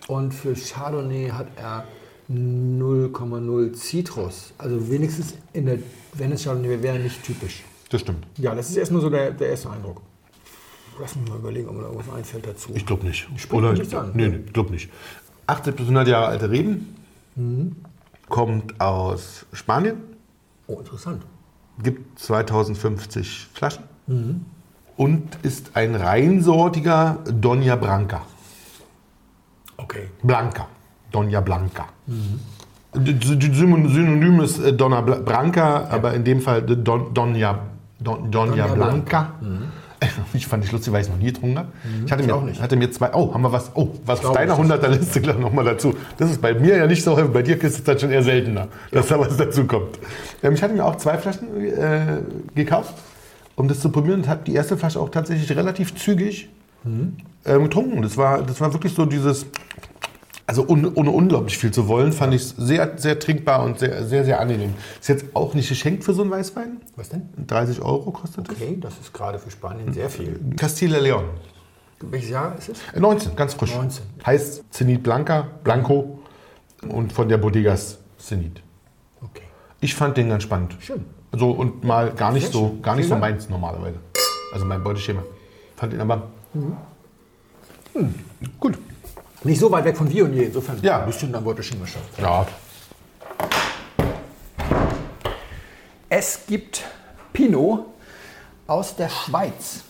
Und für Chardonnay hat er 0,0 Zitrus. Also wenigstens in der, wenn es Chardonnay wäre, nicht typisch. Das stimmt. Ja, das ist erstmal so der, der erste Eindruck. Lass mich mal überlegen, ob mir da irgendwas einfällt dazu. Ich glaube nicht. Oder ich, an. nee, nee, ich glaube nicht. 80 bis 100 Jahre alte Reben. Kommt aus Spanien. oh, interessant. Gibt 2050 Flaschen. Und ist ein reinsortiger Doña Branca. Okay. Blanca. Doña Blanca. D- Synonym ist äh, Donna Branca, aber in dem Fall Don, Doña, Don, Doña Doña Blanca. Ich fand ich lustig, weil ich es noch nie getrunken habe. Ich hatte mir, auch nicht. hatte mir zwei, oh, haben wir was, oh, was auf deiner das ist- 100er Liste gleich nochmal dazu. Das ist bei mir ja nicht so häufig, bei dir ist es dann schon eher seltener, dass da was dazu kommt. Ähm, ich hatte mir auch zwei Flaschen äh, gekauft, um das zu probieren und habe die erste Flasche auch tatsächlich relativ zügig ähm, getrunken. Das war, das war wirklich so dieses, also un, ohne unglaublich viel zu wollen, fand ich es sehr, sehr trinkbar und sehr, sehr, sehr angenehm. Ist jetzt auch nicht geschenkt für so einen Weißwein. Was denn? 30 Euro kostet es. Okay, das ist gerade für Spanien sehr viel. Castilla León. Welches Jahr ist es? Äh, 19, ganz frisch. 19. Heißt Zenit Blanca, Blanco und von der Bodegas Zenit. Okay. Ich fand den ganz spannend. Schön. So und mal gar nicht Sehr so, schön. gar nicht so Vielen meins normalerweise. Also mein Beuteschema. Fand ihn aber gut. Nicht so weit weg von Viognier, insofern. Ja. Ein bisschen dann wollte schon geschafft. Ja, Es gibt Pinot aus der Schweiz.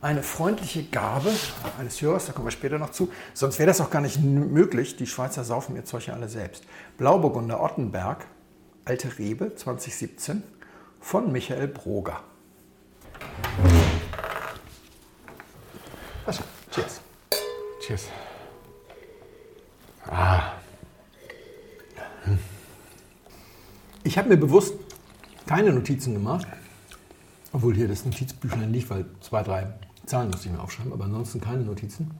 Eine freundliche Gabe eines Hörers, da kommen wir später noch zu. Sonst wäre das auch gar nicht möglich. Die Schweizer saufen ihr Zeug ja alle selbst. Blauburgunder Ottenberg, Alte Rebe 2017 von Michael Broger. Was? Cheers. Cheers. Ich habe mir bewusst keine Notizen gemacht, obwohl hier das Notizbüchlein liegt, weil zwei, drei Zahlen musste ich mir aufschreiben, aber ansonsten keine Notizen,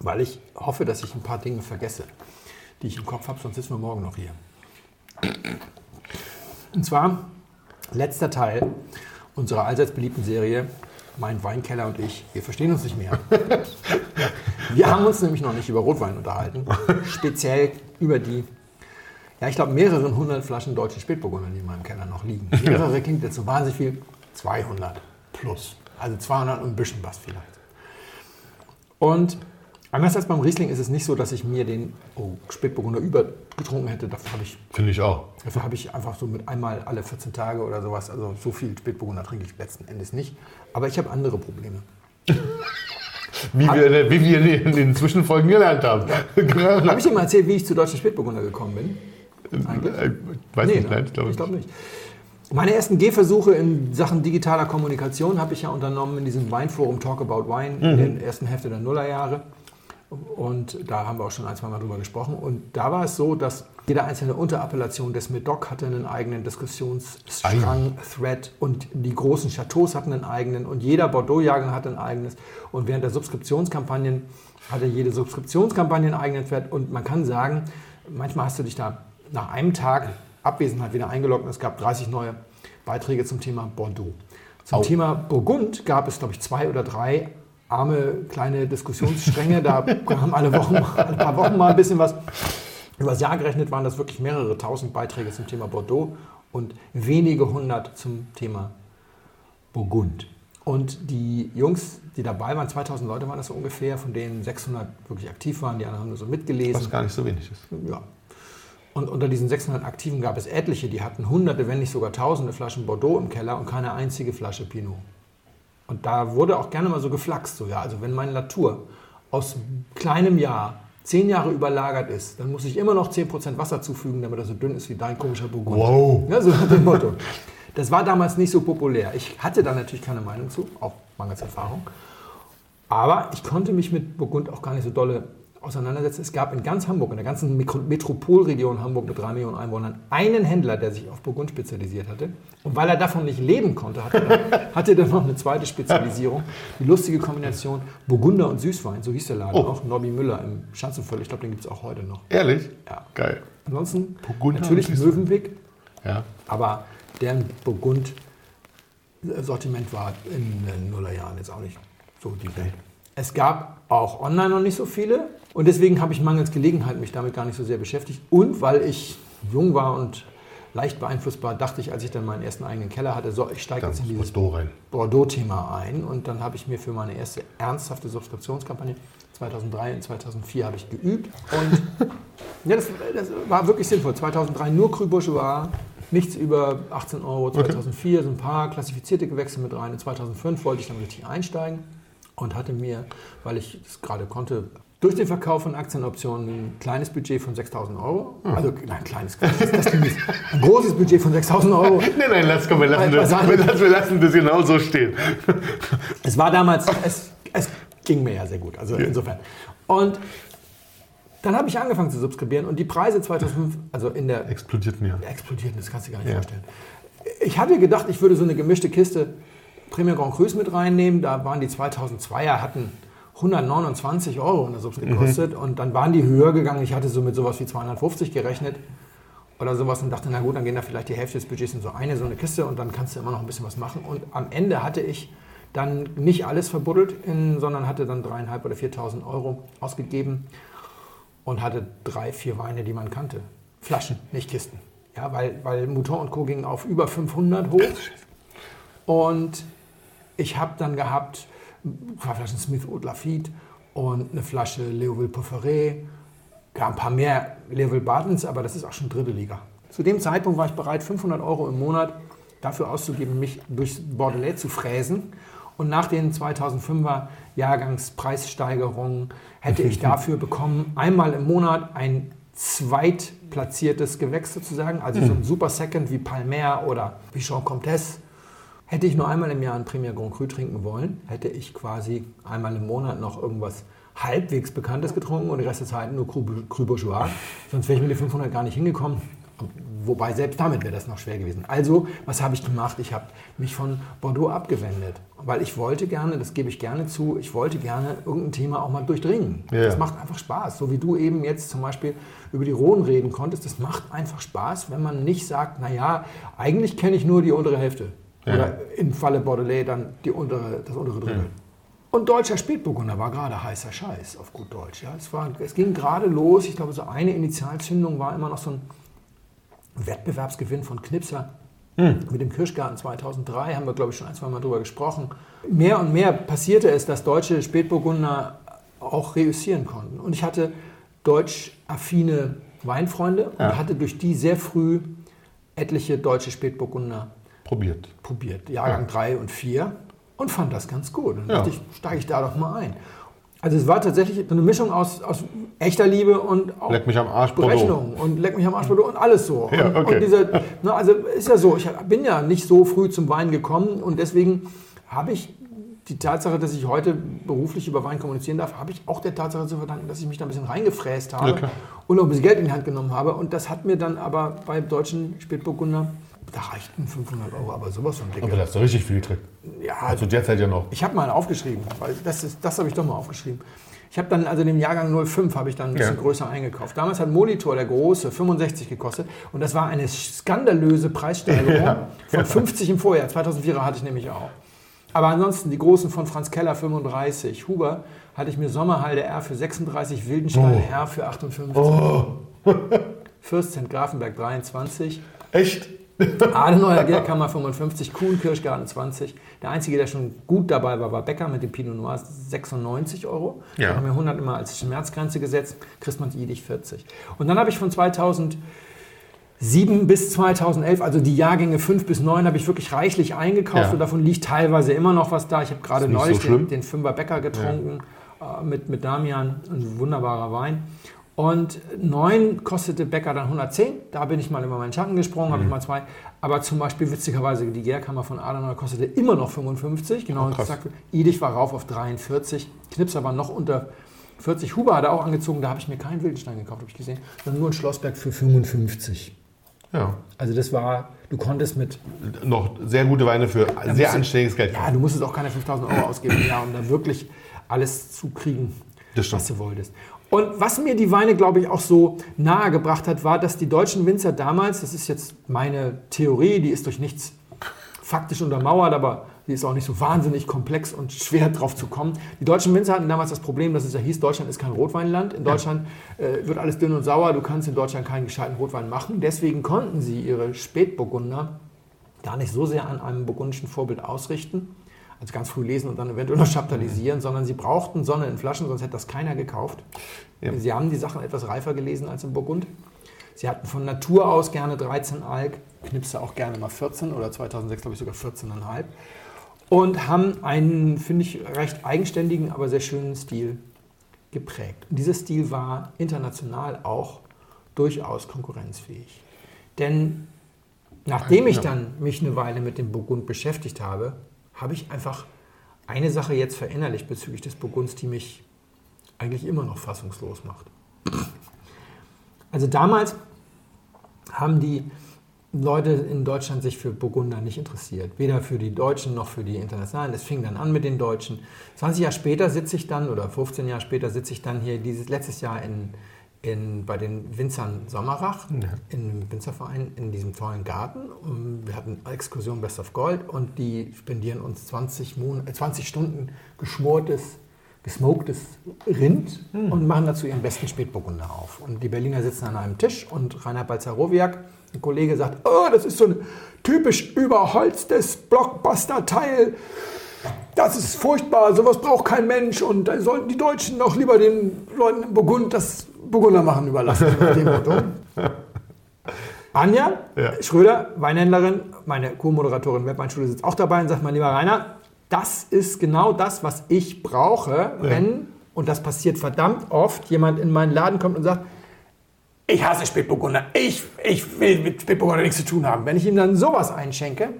weil ich hoffe, dass ich ein paar Dinge vergesse, die ich im Kopf habe, sonst sitzen wir morgen noch hier. Und zwar letzter Teil unserer allseits beliebten Serie Mein Weinkeller und ich, wir verstehen uns nicht mehr. Wir haben uns nämlich noch nicht über Rotwein unterhalten, speziell über die ja, ich glaube, mehreren hundert Flaschen deutschen Spätburgunder, die in meinem Keller noch liegen. Mehrere klingt jetzt so wahnsinnig viel. 200 plus. Also 200 und ein bisschen was vielleicht. Und anders als beim Riesling ist es nicht so, dass ich mir den oh, Spätburgunder übergetrunken hätte. Dafür habe ich, Finde ich auch. dafür habe ich einfach so mit einmal alle 14 Tage oder sowas. Also so viel Spätburgunder trinke ich letzten Endes nicht. Aber ich habe andere Probleme. Wie wir, wie wir in den Zwischenfolgen gelernt haben. Habe ich dir mal erzählt, wie ich zu deutschen Spätburgunder gekommen bin? Eigentlich? Äh, Weiß Nee, nicht, ne? nein, ich glaube ich glaube nicht. Meine ersten Gehversuche in Sachen digitaler Kommunikation habe ich ja unternommen in diesem Weinforum Talk About Wine in der ersten Hälfte der Nullerjahre. Und da haben wir auch schon ein, zwei Mal drüber gesprochen. Und da war es so, dass jede einzelne Unterappellation des Medoc hatte einen eigenen Diskussionsstrang, Thread und die großen Chateaus hatten einen eigenen und jeder Bordeaux-Jahrgang hatte ein eigenes. Und während der Subskriptionskampagnen hatte jede Subskriptionskampagne einen eigenen Thread. Und man kann sagen, manchmal hast du dich da nach einem Tag Abwesenheit wieder eingeloggt und es gab 30 neue Beiträge zum Thema Bordeaux. Zum Au. Thema Burgund gab es, glaube ich, zwei oder drei arme kleine Diskussionsstränge. Da haben alle Wochen, alle paar Wochen mal ein bisschen was. Über das Jahr gerechnet waren das wirklich mehrere tausend Beiträge zum Thema Bordeaux und wenige hundert zum Thema Burgund. Und die Jungs, die dabei waren, 2000 Leute waren das so ungefähr, von denen 600 wirklich aktiv waren, die anderen haben nur so mitgelesen. Was gar nicht so wenig ist. Ja. Und unter diesen 600 Aktiven gab es etliche, die hatten hunderte, wenn nicht sogar tausende Flaschen Bordeaux im Keller und keine einzige Flasche Pinot. Und da wurde auch gerne mal so geflaxt, so ja, also wenn mein Latour aus kleinem Jahr zehn Jahre überlagert ist, dann muss ich immer noch 10% Wasser zufügen, damit er so dünn ist wie dein komischer Burgunder. Wow. Ja, so nach dem Motto. Das war damals nicht so populär. Ich hatte da natürlich keine Meinung zu, auch mangels Erfahrung. Aber ich konnte mich mit Burgund auch gar nicht so dolle auseinandersetzen. Es gab in ganz Hamburg, in der ganzen Metropolregion Hamburg mit drei Millionen Einwohnern, einen Händler, der sich auf Burgund spezialisiert hatte. Und weil er davon nicht leben konnte, hatte er, hatte dann noch eine zweite Spezialisierung. Die lustige Kombination Burgunder und Süßwein, so hieß der Laden Oh. auch. Nobby Müller im Schanzenviertel, ich glaube, den gibt es auch heute noch. Ehrlich? Ja. Geil. Ansonsten Burgunder natürlich. Möwenpick, Ja. aber deren Burgund-Sortiment war in den Nullerjahren jetzt auch nicht so die Welt. Es gab auch online noch nicht so viele und deswegen habe ich mangels Gelegenheit mich damit gar nicht so sehr beschäftigt. Und weil ich jung war und leicht beeinflussbar, dachte ich, als ich dann meinen ersten eigenen Keller hatte, so, ich steige jetzt in dieses. Bordeaux-Thema ein und dann habe ich mir für meine erste ernsthafte Subskriptionskampagne 2003 und 2004 habe ich geübt und ja, das, das war wirklich sinnvoll. 2003 nur Cru Bourgeois, nichts über 18 Euro. 2004 so ein paar klassifizierte Gewächse mit rein. Und 2005 wollte ich dann richtig einsteigen und hatte mir, weil ich das gerade konnte, durch den Verkauf von Aktienoptionen ein kleines Budget von 6.000 Euro. Also, nein, kleines. Ein großes Budget von 6.000 Euro. Nein, nein, lass, komm, wir lassen, das, wir, lassen, wir lassen das genau so stehen. Es war damals, es, es ging mir ja sehr gut, also insofern. Und dann habe ich angefangen zu subskribieren und die Preise 2005, also in der Explodiert mir. explodierten, das kannst du dir gar nicht Ja. vorstellen. Ich hatte gedacht, ich würde so eine gemischte Kiste Premier Grand Cru's mit reinnehmen. Da waren die 2002er, hatten 129 Euro oder so gekostet und dann waren die höher gegangen. Ich hatte so mit sowas wie 250 gerechnet oder sowas und dachte, na gut, dann gehen da vielleicht die Hälfte des Budgets in so eine, so eine Kiste und dann kannst du immer noch ein bisschen was machen. Und am Ende hatte ich dann nicht alles verbuddelt, in, sondern hatte dann dreieinhalb oder 4.000 Euro ausgegeben und hatte drei, vier Weine, die man kannte. Flaschen, nicht Kisten. Ja, weil, weil Mouton und Co. gingen auf über 500 hoch. Und ich habe dann gehabt zwei Flaschen Smith Haute Lafitte und eine Flasche Leoville Pofferet. Gab ein paar mehr Leoville Bartons, aber das ist auch schon dritte Liga. Zu dem Zeitpunkt war ich bereit, 500 Euro im Monat dafür auszugeben, mich durchs Bordelais zu fräsen. Und nach den 2005er Jahrgangspreissteigerungen hätte ich dafür bekommen, einmal im Monat ein zweitplatziertes Gewächs sozusagen, also so ein Super Second wie Palmer oder Bichon Comtesse. Hätte ich nur einmal im Jahr ein Premier Grand Cru trinken wollen, hätte ich quasi einmal im Monat noch irgendwas halbwegs Bekanntes getrunken und die Rest der Zeit nur Cru, Cru Bourgeois. Sonst wäre ich mit den 500 gar nicht hingekommen. Wobei selbst damit wäre das noch schwer gewesen. Also, was habe ich gemacht? Ich habe mich von Bordeaux abgewendet, weil ich wollte gerne, das gebe ich gerne zu, ich wollte gerne irgendein Thema auch mal durchdringen. Ja. Das macht einfach Spaß. So wie du eben jetzt zum Beispiel über die Rhone reden konntest, das macht einfach Spaß, wenn man nicht sagt, naja, eigentlich kenne ich nur die untere Hälfte. Ja. Oder im Falle Bordelais dann die untere, das untere Drittel. Und deutscher Spätburgunder war gerade heißer Scheiß, auf gut Deutsch. Ja. Es, war, es ging gerade los. Ich glaube, so eine Initialzündung war immer noch so ein Wettbewerbsgewinn von Knipser Mit dem Kirschgarten 2003 haben wir, glaube ich, schon ein, zwei Mal drüber gesprochen. Mehr und mehr passierte es, dass deutsche Spätburgunder auch reüssieren konnten. Und ich hatte deutsch-affine Weinfreunde Ja. und hatte durch die sehr früh etliche deutsche Spätburgunder Probiert. probiert, Jahrgang 3 und 4 und fand das ganz gut. Und dann Ja. dachte ich, steige ich da doch mal ein. Also es war tatsächlich so eine Mischung aus, aus echter Liebe und auch Leck mich am Arsch. Berechnung und leck mich am Arsch Bordeaux und alles so. Ja, okay. und dieser, ne, also ist ja so, ich bin ja nicht so früh zum Wein gekommen und deswegen habe ich die Tatsache, dass ich heute beruflich über Wein kommunizieren darf, habe ich auch der Tatsache zu verdanken, dass ich mich da ein bisschen reingefräst habe Ja, klar. und noch ein bisschen Geld in die Hand genommen habe. Und das hat mir dann aber bei deutschen Spätburgunder, da reichten 500 Euro, aber sowas von dicke. Aber da hast du richtig viel gekriegt. Ja, Also derzeit ja noch. ich habe mal aufgeschrieben, weil das, ist, das habe ich doch mal aufgeschrieben. Ich habe dann, also den Jahrgang 05 habe ich dann ein bisschen Ja. größer eingekauft. Damals hat Molitor, der große, 65 gekostet und das war eine skandalöse Preissteigerung Ja. von 50 im Vorjahr. 2004 hatte ich nämlich auch. Aber ansonsten die großen von Franz Keller 35, Huber hatte ich mir Sommerhalde R für 36, Wildenstein Oh. R für 58, Fürst Grafenberg 23, Echt? Adenauer Gärkammer 55, Kuhn Kirschgarten 20. Der einzige, der schon gut dabei war, war Becker mit dem Pinot Noir 96 Euro. Ja. Da haben wir 100 immer als Schmerzgrenze gesetzt. Christmanns Idig 40. Und dann habe ich von 2007 bis 2011, also die Jahrgänge 5 bis 9, habe ich wirklich reichlich eingekauft Ja. und davon liegt teilweise immer noch was da. Ich habe gerade neulich so den, den Fünfer Becker getrunken äh, mit, mit Damian, ein wunderbarer Wein. Und 9 kostete Becker dann 110. Da bin ich mal über meinen Schatten gesprungen, Mhm. habe ich mal zwei. Aber zum Beispiel witzigerweise die Gärkammer von Adenauer kostete immer noch 55. Genau Oh, gesagt. Idig war rauf auf 43. Knipser war noch unter 40. Huber hat er auch angezogen. Da habe ich mir keinen Wildenstein gekauft, habe ich gesehen. Sondern nur ein Schlossberg für 55. Ja. Also das war, du konntest mit Noch sehr gute Weine für sehr anständiges Geld. Ja, du musstest auch keine 5000 Euro ausgeben Jahr, um da wirklich alles zu kriegen, was du wolltest. Und was mir die Weine, glaube ich, auch so nahe gebracht hat, war, dass die deutschen Winzer damals, das ist jetzt meine Theorie, die ist durch nichts faktisch untermauert, aber die ist auch nicht so wahnsinnig komplex und schwer drauf zu kommen. Die deutschen Winzer hatten damals das Problem, dass es ja hieß, Deutschland ist kein Rotweinland. In Deutschland äh, wird alles dünn und sauer, du kannst in Deutschland keinen gescheiten Rotwein machen. Deswegen konnten sie ihre Spätburgunder gar nicht so sehr an einem burgundischen Vorbild ausrichten, also ganz früh lesen und dann eventuell noch chaptalisieren, sondern sie brauchten Sonne in Flaschen, sonst hätte das keiner gekauft. Ja. Sie haben die Sachen etwas reifer gelesen als im Burgund. Sie hatten von Natur aus gerne 13 Alk, Knipse auch gerne mal 14 oder 2006 glaube ich sogar 14,5 und haben einen, finde ich, recht eigenständigen, aber sehr schönen Stil geprägt. Und dieser Stil war international auch durchaus konkurrenzfähig. Denn nachdem ich dann mich eine Weile mit dem Burgund beschäftigt habe, habe ich einfach eine Sache jetzt verinnerlicht bezüglich des Burgunds, die mich eigentlich immer noch fassungslos macht. Also damals haben die Leute in Deutschland sich für Burgunder nicht interessiert. Weder für die Deutschen noch für die Internationalen. Es fing dann an mit den Deutschen. 20 Jahre später sitze ich dann, oder 15 Jahre später sitze ich dann hier dieses letztes Jahr in, in, bei den Winzern Sommerach, Ja. im Winzerverein, in diesem tollen Garten. Und wir hatten Exkursion Best of Gold und die spendieren uns 20, Mon äh, 20 Stunden geschmortes, gesmoktes Rind und machen dazu ihren besten Spätburgunder auf. Und die Berliner sitzen an einem Tisch und Rainer Balzerowiak, ein Kollege, sagt, oh, das ist so ein typisch überholztes Blockbuster-Teil. Das ist furchtbar, sowas braucht kein Mensch und da sollten die Deutschen doch lieber den Leuten im Burgund das Burgunder machen überlassen. Anja Ja. Schröder, Weinhändlerin, meine Co-Moderatorin Webweinschule sitzt auch dabei und sagt, mein lieber Rainer, das ist genau das, was ich brauche, wenn, und das passiert verdammt oft, jemand in meinen Laden kommt und sagt, ich hasse Spätburgunder, ich, ich will mit Spätburgunder nichts zu tun haben. Wenn ich ihm dann sowas einschenke,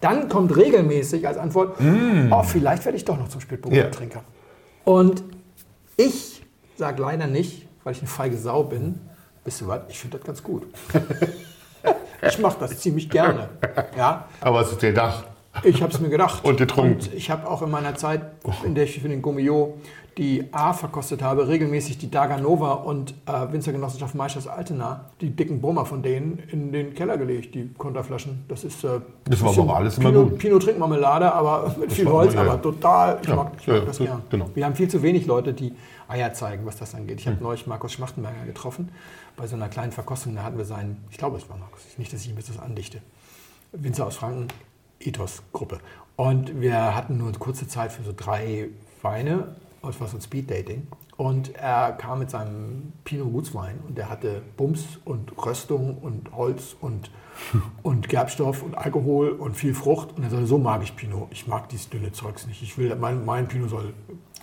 dann kommt regelmäßig als Antwort, oh, vielleicht werde ich doch noch zum Spätburgunder-Trinker. Und ich sage leider nicht, weil ich eine feige Sau bin, wisst ihr was, ich finde das ganz gut. ich mache das ziemlich gerne. Ja, Aber es ist der Dach. ich habe es mir gedacht. Und getrunken. Und ich habe auch in meiner Zeit, in der ich für den Gummio die A verkostet habe, regelmäßig die Daganova und äh, Winzergenossenschaft Meisters Altena, die dicken Brummer von denen, in den Keller gelegt, die Konterflaschen. Das ist äh, Das war aber alles immer Pinot, gut. Pinot Trinkmarmelade, aber mit viel war Holz, immer, ja, aber total, ich Ja, mag, ich mag ja, das so- gern. genau. Wir haben viel zu wenig Leute, die Eier zeigen, was das angeht. Ich habe Hm. neulich Markus Schmachtenberger getroffen bei so einer kleinen Verkostung. Da hatten wir seinen, ich glaube, es war Markus, nicht, dass ich ihm jetzt das andichte. Winzer aus Franken, Ethos-Gruppe. Und wir hatten nur kurze Zeit für so drei Weine. Das war so ein Speed-Dating. Und er kam mit seinem Pinot Gutswein und der hatte Bums und Röstung und Holz und, und Gerbstoff und Alkohol und viel Frucht. Und er sagte, so mag ich Pinot. Ich mag dieses dünne Zeugs nicht. Ich will, mein, mein Pinot soll,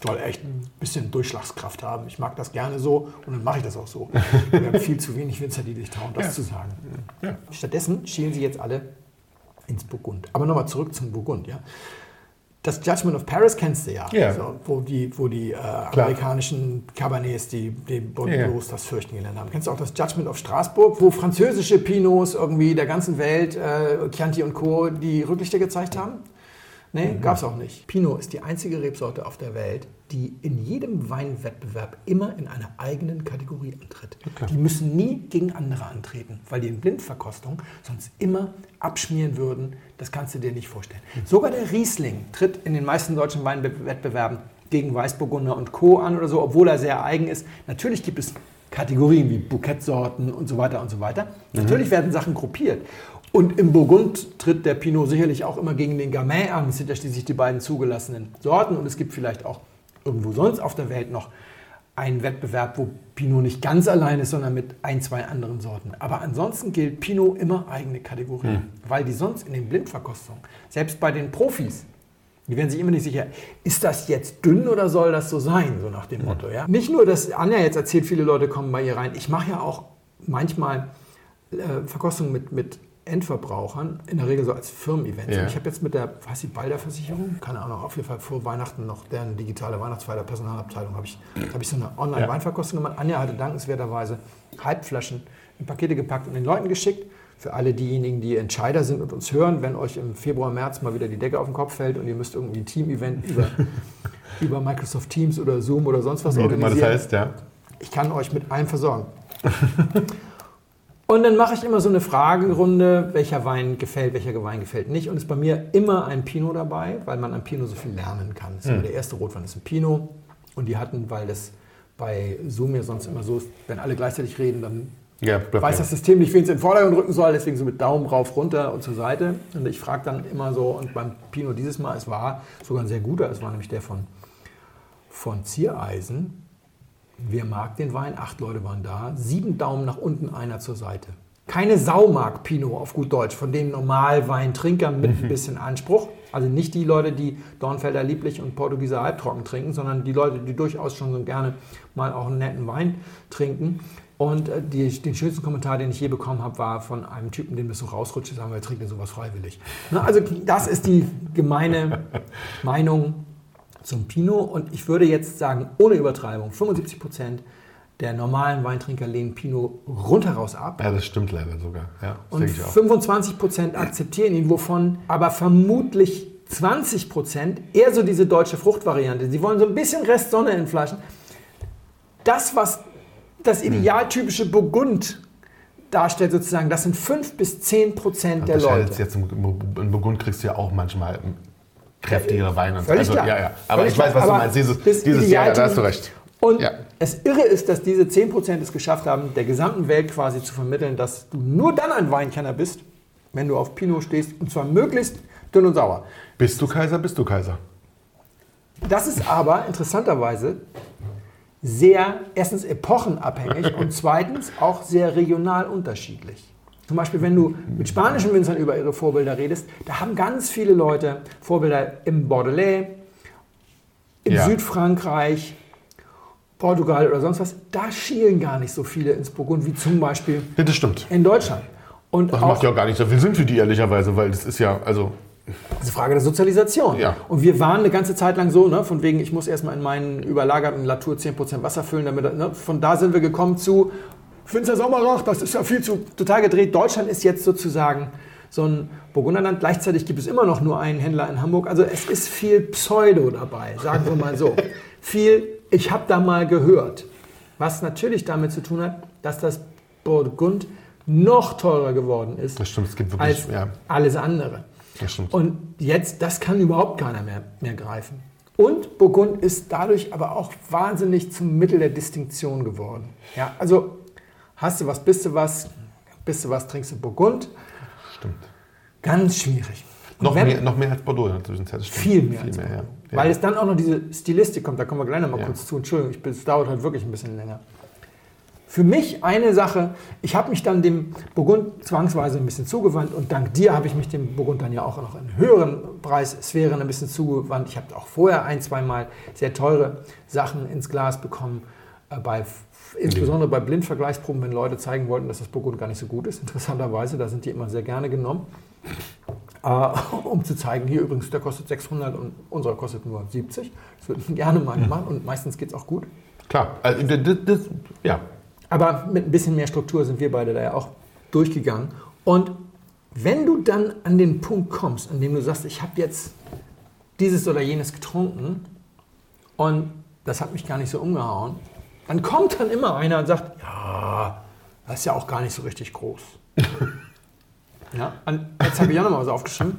soll echt ein bisschen Durchschlagskraft haben. Ich mag das gerne so und dann mache ich das auch so. Wir haben viel zu wenig Winzer, die sich trauen, das Ja. zu sagen. Ja. Stattdessen schielen sie jetzt alle ins Burgund. Aber nochmal zurück zum Burgund. Ja. Das Judgment of Paris kennst du ja, Ja. So, wo die, wo die äh, amerikanischen Cabernets, die, die Bordeaux, das Fürchten gelernt haben. Kennst du auch das Judgment of Straßburg, wo französische Pinots irgendwie der ganzen Welt, äh, Chianti und Co., die Rücklichter gezeigt haben? Nee, gab's auch nicht. Pinot ist die einzige Rebsorte auf der Welt, die in jedem Weinwettbewerb immer in einer eigenen Kategorie antritt. Die müssen nie gegen andere antreten, weil die in Blindverkostung sonst immer abschmieren würden. Das kannst du dir nicht vorstellen. Sogar der Riesling tritt in den meisten deutschen Weinwettbewerben gegen Weißburgunder und Co. an oder so, obwohl er sehr eigen ist. Natürlich gibt es Kategorien wie Bouquetsorten und so weiter und so weiter. Natürlich werden Sachen gruppiert. Und im Burgund tritt der Pinot sicherlich auch immer gegen den Gamay an. Das sind ja schließlich die beiden zugelassenen Sorten. Und es gibt vielleicht auch irgendwo sonst auf der Welt noch einen Wettbewerb, wo Pinot nicht ganz allein ist, sondern mit ein, zwei anderen Sorten. Aber ansonsten gilt Pinot immer eigene Kategorie, weil die sonst in den Blindverkostungen, selbst bei den Profis, die werden sich immer nicht sicher, ist das jetzt dünn oder soll das so sein, so nach dem Motto. Ja? Nicht nur, dass Anja jetzt erzählt, viele Leute kommen bei ihr rein. Ich mache ja auch manchmal äh, Verkostungen mit, mit Endverbrauchern, in der Regel so als Firmen-Events. Ja. Ich habe jetzt mit der, was die Balder Versicherung, keine Ahnung, auf jeden Fall vor Weihnachten noch deren digitale Weihnachtsfeier der Personalabteilung, habe ich, hab ich so eine Online-Weinverkostung gemacht. Anja hatte dankenswerterweise Halbflaschen in Pakete gepackt und den Leuten geschickt. Für alle diejenigen, die Entscheider sind und uns hören, wenn euch im Februar, März mal wieder die Decke auf den Kopf fällt und ihr müsst irgendwie ein Team-Event über, über Microsoft Teams oder Zoom oder sonst was Wie immer das organisieren. heißt, ja. Ich kann euch mit allem versorgen. Und dann mache ich immer so eine Fragerunde, welcher Wein gefällt, welcher Wein gefällt nicht. Und es ist bei mir immer ein Pinot dabei, weil man am Pinot so viel lernen kann. Das ist immer der erste Rotwein ist ein Pinot. Und die hatten, weil das bei Zoom ja sonst immer so ist, wenn alle gleichzeitig reden, dann Ja, weiß das System nicht, wen es in den Vordergrund rücken soll, deswegen so mit Daumen rauf, runter und zur Seite. Und ich frage dann immer so, und beim Pinot dieses Mal, es war sogar ein sehr guter, es war nämlich der von, von Ziereisen. Wer mag den Wein? Acht Leute waren da. Sieben Daumen nach unten, einer zur Seite. Keine Sau mag Pinot auf gut Deutsch, von den Normalweintrinkern mit ein bisschen Anspruch. Also nicht die Leute, die Dornfelder Lieblich und Portugieser Halbtrocken trinken, sondern die Leute, die durchaus schon so gerne mal auch einen netten Wein trinken. Und äh, die, den schönsten Kommentar, den ich je bekommen habe, war von einem Typen, dem das so rausrutscht, sagen wir, er trinkt denn sowas freiwillig. Na, also das ist die gemeine Meinung zum Pinot. Und ich würde jetzt sagen, ohne Übertreibung, 75 Prozent der normalen Weintrinker lehnen Pinot rundheraus ab. Ja, das stimmt leider sogar. Ja, Und denke ich auch. 25 Prozent akzeptieren ihn, wovon aber vermutlich 20 Prozent eher so diese deutsche Fruchtvariante. Sie wollen so ein bisschen Rest Sonne in Flaschen. Das, was das Hm. idealtypische Burgund darstellt, sozusagen, das sind 5 bis 10 Prozent der Leute. jetzt im, Burgund kriegst du ja auch manchmal kräftigere Weine. Völlig also, klar. Ja, ja. Aber Völlig ich weiß, klar. was du Aber meinst. Dieses, dieses Jahr, ja, da hast du recht. Und Ja. es irre ist, dass diese 10% es geschafft haben, der gesamten Welt quasi zu vermitteln, dass du nur dann ein Weinkenner bist, wenn du auf Pinot stehst, und zwar möglichst dünn und sauer. Bist du Kaiser, bist du Kaiser. Das ist aber interessanterweise sehr, erstens epochenabhängig und zweitens auch sehr regional unterschiedlich. Zum Beispiel, wenn du mit spanischen Winzern über ihre Vorbilder redest, da haben ganz viele Leute Vorbilder im Bordelais, in Ja. Südfrankreich, Portugal oder sonst was. Da schielen gar nicht so viele ins Burgund wie zum Beispiel Ja, das stimmt. in Deutschland. Und Das auch, macht ja auch gar nicht so viel Sinn für die, ehrlicherweise, weil das ist ja, also, Das ist eine Frage der Sozialisation. Ja. Und wir waren eine ganze Zeit lang so, ne, von wegen, ich muss erstmal in meinen überlagerten Latour 10% Wasser füllen, damit, ne, von da sind wir gekommen zu, Winzer Sommerach, das ist ja viel zu total gedreht. Deutschland ist jetzt sozusagen so ein Burgunderland. Gleichzeitig gibt es immer noch nur einen Händler in Hamburg. Also es ist viel Pseudo dabei, sagen wir mal so. viel, ich habe da mal gehört. Was natürlich damit zu tun hat, dass das Burgund noch teurer geworden ist das stimmt, es gibt wirklich, als ja, alles andere. das stimmt. Und jetzt, das kann überhaupt keiner mehr, mehr greifen. Und Burgund ist dadurch aber auch wahnsinnig zum Mittel der Distinktion geworden. Ja, also hast du was, bist du was, bist du was, trinkst du Burgund. Stimmt. Ganz schwierig. Und Noch wenn- mehr, noch mehr als Bordeaux in der Zwischenzeit. Viel mehr. Viel als mehr, ja. Weil es dann auch noch diese Stilistik kommt, da kommen wir gleich noch mal Ja. kurz zu. Entschuldigung, ich, bin- es dauert halt wirklich ein bisschen länger. Für mich eine Sache, ich habe mich dann dem Burgund zwangsweise ein bisschen zugewandt und dank dir habe ich mich dem Burgund dann ja auch noch in höheren Preissphären ein bisschen zugewandt. Ich habe auch vorher ein, zwei Mal sehr teure Sachen ins Glas bekommen, bei, insbesondere bei Blindvergleichsproben, wenn Leute zeigen wollten, dass das Burgund gar nicht so gut ist. Interessanterweise, da sind die immer sehr gerne genommen. Äh, um zu zeigen, hier übrigens, der kostet 600 und unserer kostet nur 70. Das wird gerne mal gemacht und meistens geht es auch gut. Klar, also, das, das, ja. Aber mit ein bisschen mehr Struktur sind wir beide da ja auch durchgegangen. Und wenn du dann an den Punkt kommst, an dem du sagst, ich habe jetzt dieses oder jenes getrunken und das hat mich gar nicht so umgehauen, dann kommt dann immer einer und sagt, ja, das ist ja auch gar nicht so richtig groß. ja, jetzt habe ich auch noch mal was aufgeschrieben.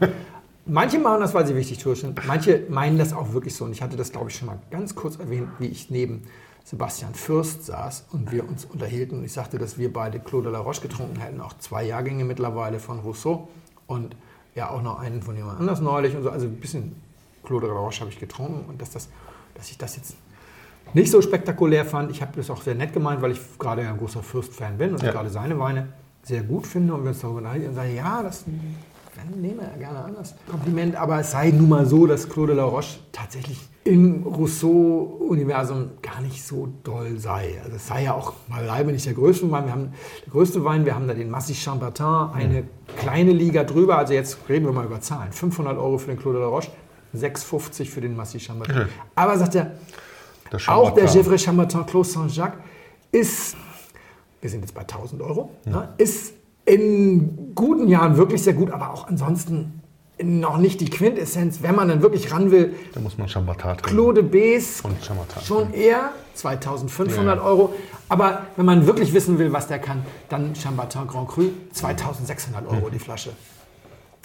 Manche machen das, weil sie wichtig sind. Manche meinen das auch wirklich so. Und ich hatte das, glaube ich, schon mal ganz kurz erwähnt, wie ich neben Sebastian Fürst saß und wir uns unterhielten. Und ich sagte, dass wir beide Claude La Roche getrunken hätten, auch zwei Jahrgänge mittlerweile von Rousseau und ja auch noch einen von jemand anders neulich und so. Also ein bisschen Claude La Roche habe ich getrunken und dass, das, dass ich das jetzt nicht so spektakulär fand. Ich habe das auch sehr nett gemeint, weil ich gerade ein großer Fürst-Fan bin und Ja. gerade seine Weine sehr gut finde und wir uns darüber unterhalten und sagen, ja, das nehme er gerne an, das Kompliment, aber es sei nun mal so, dass Claude La Roche tatsächlich im Rousseau-Universum gar nicht so doll sei. Also es sei ja auch beileibe nicht der größte Wein. Wir haben der größte Wein, wir haben da den Massy Chambertin, eine kleine Liga drüber. Also jetzt reden wir mal über Zahlen. 500 Euro für den Claude La Roche, 6,50 für den Massy Chambertin. Aber sagt er, auch der. Gevrey Chambertin Clos Saint-Jacques ist, wir sind jetzt bei 1000 Euro, ne, ist in guten Jahren wirklich sehr gut, aber auch ansonsten noch nicht die Quintessenz, wenn man dann wirklich ran will. Da muss man Chambertin. Claude Chambertin. schon eher 2500 Ja. Euro. Aber wenn man wirklich wissen will, was der kann, dann Chambertin Grand Cru 2600 Euro die Flasche.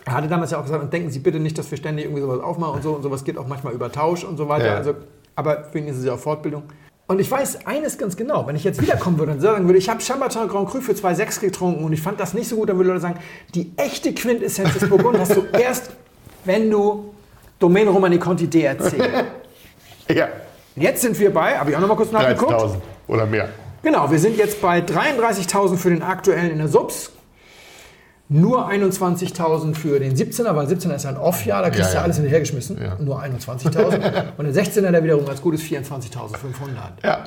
Er hatte damals ja auch gesagt, und denken Sie bitte nicht, dass wir ständig irgendwie sowas aufmachen und so. Und sowas geht auch manchmal über Tausch und so weiter. Ja. Also, aber für ihn ist es ja auch Fortbildung. Und ich weiß eines ganz genau, wenn ich jetzt wiederkommen würde und sagen würde, ich habe Chambertin Grand Cru für 2,6 getrunken und ich fand das nicht so gut, dann würde Leute sagen, die echte Quintessenz des Burgund hast du erst, wenn du Domaine Romani Conti DRC. Ja, Jetzt sind wir bei, habe ich auch noch mal kurz nachgeguckt. 13.000 oder mehr. Genau, wir sind jetzt bei 33.000 für den aktuellen in der Subs. Nur 21.000 für den 17er, weil 17er ist ja ein Off-Jahr, da kriegst Ja, du ja ja. alles hinterhergeschmissen. Ja. Nur 21.000. Und der 16er, der wiederum ganz gut ist, 24.500. Ja.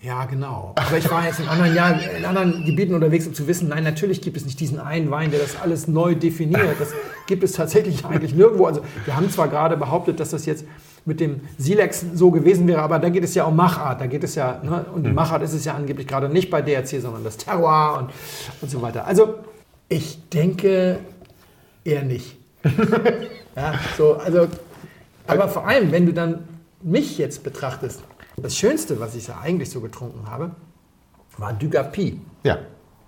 Ja, genau. Aber ich war jetzt in anderen, Jahren, in anderen Gebieten unterwegs, um zu wissen, nein, natürlich gibt es nicht diesen einen Wein, der das alles neu definiert. Das gibt es tatsächlich eigentlich nirgendwo. Also wir haben zwar gerade behauptet, dass das jetzt mit dem Silex so gewesen wäre, aber da geht es ja um Machart. Da geht es ja, ne, und die Machart ist es ja angeblich gerade nicht bei DRC, sondern das Terroir und, und so weiter. Also ich denke eher nicht. ja, so, also, aber vor allem, wenn du dann mich jetzt betrachtest, das Schönste, was ich ja eigentlich so getrunken habe, war Dugapi. Ja,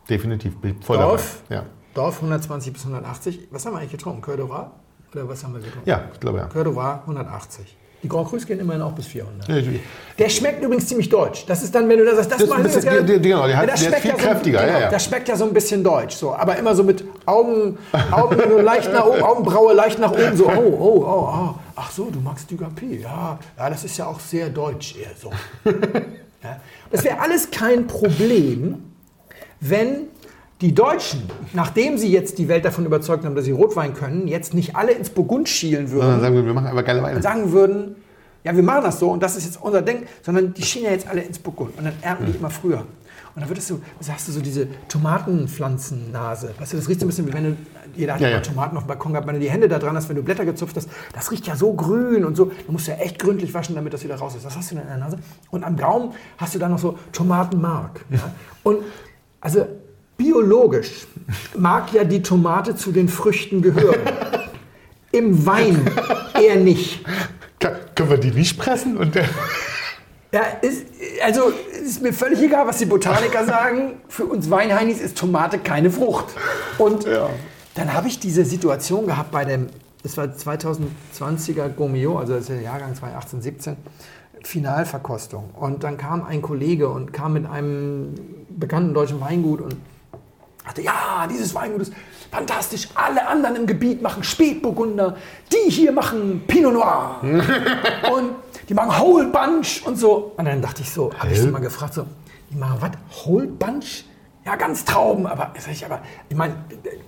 definitiv. Bin voll Dorf, dabei. Ja. Dorf 120 bis 180. Was haben wir eigentlich getrunken? D'Ivoire? Oder was haben wir getrunken? ja, ich glaube ja. D'Ivoire 180. Die Grand Crus gehen immerhin auch bis 400. Ja, ich- Der schmeckt übrigens ziemlich deutsch. Das ist dann, wenn du da sagst, das, Das die- die- genau, der hat- das der ist schmeckt viel ja so, kräftiger, Genau, ja, ja. Das schmeckt ja so ein bisschen deutsch. So. Aber immer so mit Augen, Augen so leicht nach oben, Augenbraue leicht nach oben. So, oh, oh, oh, oh. Ach so, du magst Dugapi. Ja, ja, das ist ja auch sehr deutsch eher so. Ja. Das wäre alles kein Problem, wenn die Deutschen, nachdem sie jetzt die Welt davon überzeugt haben, dass sie Rotwein können, jetzt nicht alle ins Burgund schielen würden Sondern sagen wir, wir machen einfach geile Weine. sagen würden, ja, wir machen das so und das ist jetzt unser Ding, sondern die schienen ja jetzt alle ins Burgund und dann ernten die immer früher. Und dann wird es so, was hast du so diese Tomatenpflanzennase. Weißt du, das riecht so ein bisschen wie wenn du, jeder hat Ja, ja, ja. Tomaten auf dem Balkon gehabt, wenn du die Hände da dran hast, wenn du Blätter gezupft hast, das riecht ja so grün und so. Du musst ja echt gründlich waschen, damit das wieder raus ist. Das hast du dann in der Nase. Und am Gaumen hast du dann noch so Tomatenmark. Ja? Und also biologisch mag ja die Tomate zu den Früchten gehören. Im Wein eher nicht. Können wir die nicht pressen? Und, Ja, ist, also ist mir völlig egal, was die Botaniker sagen. Für uns Weinheinis ist Tomate keine Frucht. Und dann habe ich diese Situation gehabt bei dem, das war 2020er Gomio, also das ist der Jahrgang 2018, 17, Finalverkostung. Und dann kam ein Kollege und kam mit einem bekannten deutschen Weingut und Dachte, ja, dieses Weingut ist fantastisch. Alle anderen im Gebiet machen Spätburgunder. Die hier machen Pinot Noir. und die machen Whole Bunch und so. Und dann dachte ich so, habe ich sie mal gefragt, so, die machen was? Whole Bunch? Ja, ganz Trauben, aber, sag ich, aber ich meine,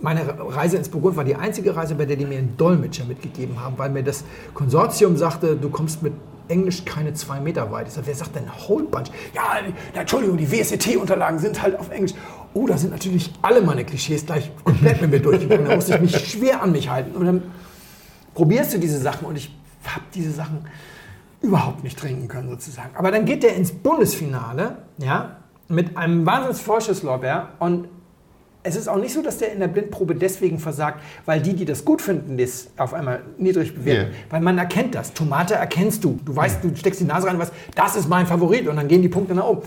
meine Reise ins Burgund war die einzige Reise, bei der die mir einen Dolmetscher mitgegeben haben, weil mir das Konsortium sagte, du kommst mit Englisch keine zwei Meter weit. Ich sag, wer sagt denn Whole Bunch? Ja, ja Entschuldigung, die WSET-Unterlagen sind halt auf Englisch. Oh, da sind natürlich alle meine Klischees gleich komplett mit mir durchgegangen. Da musste ich mich schwer an mich halten. Und dann probierst du diese Sachen und ich habe diese Sachen überhaupt nicht trinken können sozusagen. Aber dann geht der ins Bundesfinale, ja, mit einem wahnsinns Vorschusslorbeer und es ist auch nicht so, dass der in der Blindprobe deswegen versagt, weil die, die das gut finden, das auf einmal niedrig bewerten. Yeah. Weil man erkennt das. Tomate erkennst du. Du weißt, du steckst die Nase rein und weißt, das ist mein Favorit und dann gehen die Punkte nach oben.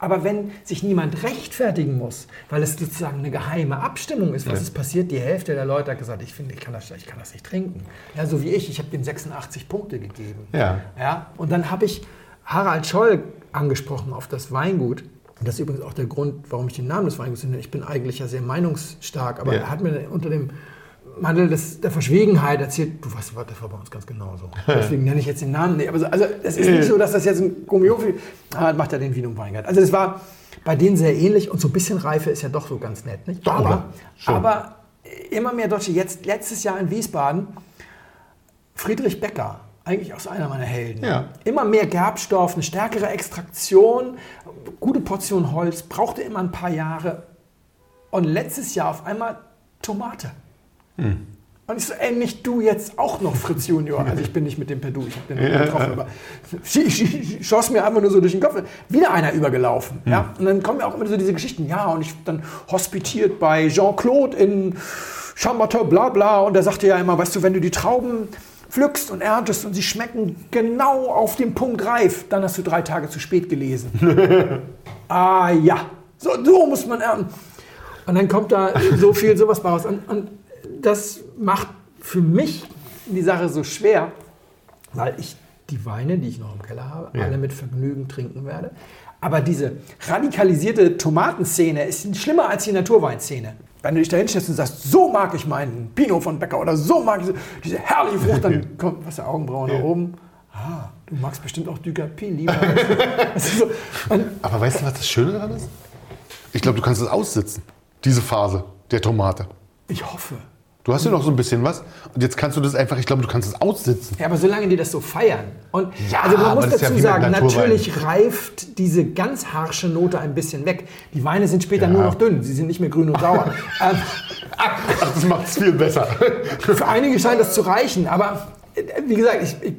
Aber wenn sich niemand rechtfertigen muss, weil es sozusagen eine geheime Abstimmung ist, was Ja. ist passiert? Die Hälfte der Leute hat gesagt, ich finde, ich kann das, ich kann das nicht trinken. Ja, so wie ich, ich habe dem 86 Punkte gegeben. Ja. Ja, und dann habe ich Harald Scholl angesprochen auf das Weingut. Und das ist übrigens auch der Grund, warum ich den Namen des Weinguts nenne. Ich bin eigentlich ja sehr meinungsstark, aber Ja. er hat mir unter dem Mantel des, der Verschwiegenheit erzählt, du weißt was, das war bei uns ganz genauso. Deswegen nenne ich jetzt den Namen nicht. Aber so, also es ist nicht so, dass das jetzt ein Gummiofi ah, macht ja den Wien und Weingart. Also das war bei denen sehr ähnlich und so ein bisschen Reife ist ja doch so ganz nett. Nicht? Aber, aber immer mehr Deutsche, jetzt letztes Jahr in Wiesbaden, Friedrich Becker, eigentlich auch so einer meiner Helden. Ja. Immer mehr Gerbstoff, eine stärkere Extraktion, gute Portion Holz, brauchte immer ein paar Jahre. Und letztes Jahr auf einmal Tomate. Und ich so, ey, nicht du jetzt auch noch, Fritz Junior. Also ich bin nicht mit dem per Du, ich habe den noch getroffen, aber sch- sch- schoss mir einfach nur so durch den Kopf. Wieder einer übergelaufen. Ja? Und dann kommen ja auch immer so diese Geschichten. Ja, und ich dann hospitiert bei Jean-Claude in Chambertin, bla bla. Und der sagte ja immer, weißt du, wenn du die Trauben pflückst und erntest und sie schmecken genau auf den Punkt reif, dann hast du drei Tage zu spät gelesen. ah ja, so, so muss man ernten. Und dann kommt da so viel sowas raus. Und, und das macht für mich die Sache so schwer, weil ich die Weine, die ich noch im Keller habe, Ja. alle mit Vergnügen trinken werde. Aber diese radikalisierte Tomatenszene ist schlimmer als die Naturweinszene. Wenn du dich da hinstellst und sagst, so mag ich meinen Pinot von Becker oder so mag ich diese, herrliche Frucht, dann kommt was der Augenbrauen nach oben. Ah, du magst bestimmt auch Ducapin lieber. So, Aber weißt du, was das Schöne daran ist? Ich glaube, du kannst es aussitzen, diese Phase der Tomate. ich hoffe. Du hast ja noch so ein bisschen was und jetzt kannst du das einfach, ich glaube, du kannst es aussitzen. Ja, aber solange die das so feiern. Und Ja, also man muss ja dazu mit sagen, natürlich reift diese ganz harsche Note ein bisschen weg. Die Weine sind später Ja. nur noch dünn, sie sind nicht mehr grün und sauer. ähm, Ach, das macht es viel besser. für einige scheint das zu reichen, aber äh, wie gesagt, ich, ich,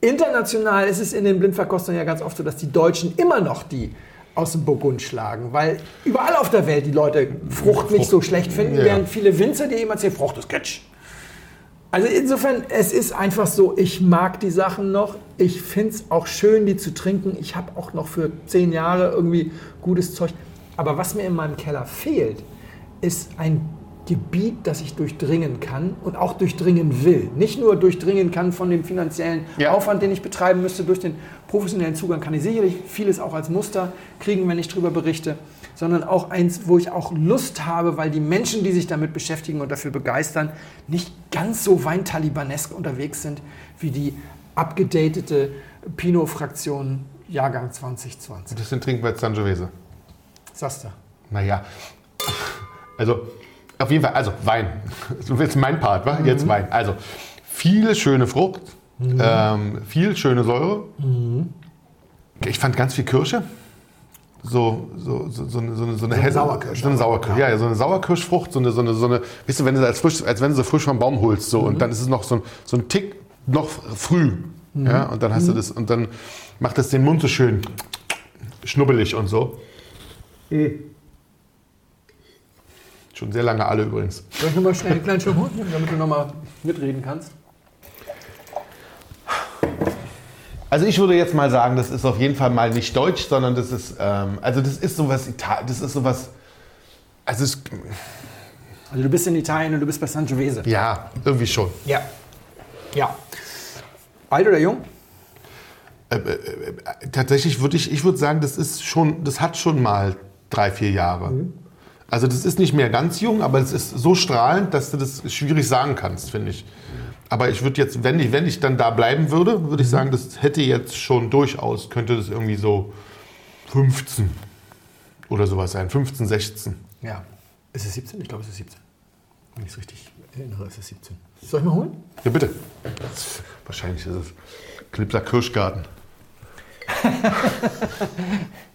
international ist es in den Blindverkostungen ja ganz oft so, dass die Deutschen immer noch die aus dem Burgund schlagen, weil überall auf der Welt die Leute Frucht nicht so schlecht finden, Ja. während viele Winzer dir immer erzählen, Frucht ist Kitsch. Also insofern, es ist einfach so, ich mag die Sachen noch. Ich finde es auch schön, die zu trinken. Ich habe auch noch für zehn Jahre irgendwie gutes Zeug. Aber was mir in meinem Keller fehlt, ist ein Gebiet, das ich durchdringen kann und auch durchdringen will. Nicht nur durchdringen kann von dem finanziellen Ja. Aufwand, den ich betreiben müsste, durch den professionellen Zugang kann ich sicherlich vieles auch als Muster kriegen, wenn ich darüber berichte, sondern auch eins, wo ich auch Lust habe, weil die Menschen, die sich damit beschäftigen und dafür begeistern, nicht ganz so weintalibanesk unterwegs sind wie die abgedatete Pinot-Fraktion Jahrgang 2020. Das sind Trinkwert Sangiovese. Sagst du? Naja, also auf jeden Fall, also Wein. So jetzt mein Part, wa? Jetzt Wein. Also viele schöne Frucht, ähm, viel schöne Säure. Ich fand ganz viel Kirsche. So, so, so, so, eine- so eine, so eine helle- Sauerkirsche. So eine Sauerkirsche, ja. ja, so eine Sauerkirschfrucht, so eine, so eine, so eine, weißt du, wenn du als, frisch, als wenn du sie frisch vom Baum holst, so, und dann ist es noch so ein, so ein Tick noch früh. Ja, und dann hast du das, und dann macht das den Mund so schön schnubbelig und so. Schon sehr lange alle übrigens. Soll ich nochmal schnell einen kleinen Schluck holen, damit du nochmal mitreden kannst? Also ich würde jetzt mal sagen, das ist auf jeden Fall mal nicht deutsch, sondern das ist, ähm, also das ist sowas, Ital das ist sowas, also es, Also du bist in Italien und du bist bei Sangiovese. ja, irgendwie schon. Ja. Ja. Alt oder jung? Tatsächlich würde ich, ich würde sagen, das ist schon, das hat schon mal drei, vier Jahre. Also das ist nicht mehr ganz jung, aber es ist so strahlend, dass du das schwierig sagen kannst, finde ich. Aber ich würde jetzt, wenn ich, wenn ich dann da bleiben würde, würde ich sagen, das hätte jetzt schon durchaus, könnte das irgendwie so 15 oder sowas sein. 15, 16. Ja. Ist es 17? Ich glaube, es ist 17. Wenn ich es richtig erinnere, ist es 17. Soll ich mal holen? Ja, bitte. Wahrscheinlich ist es Knipser Kirschgarten.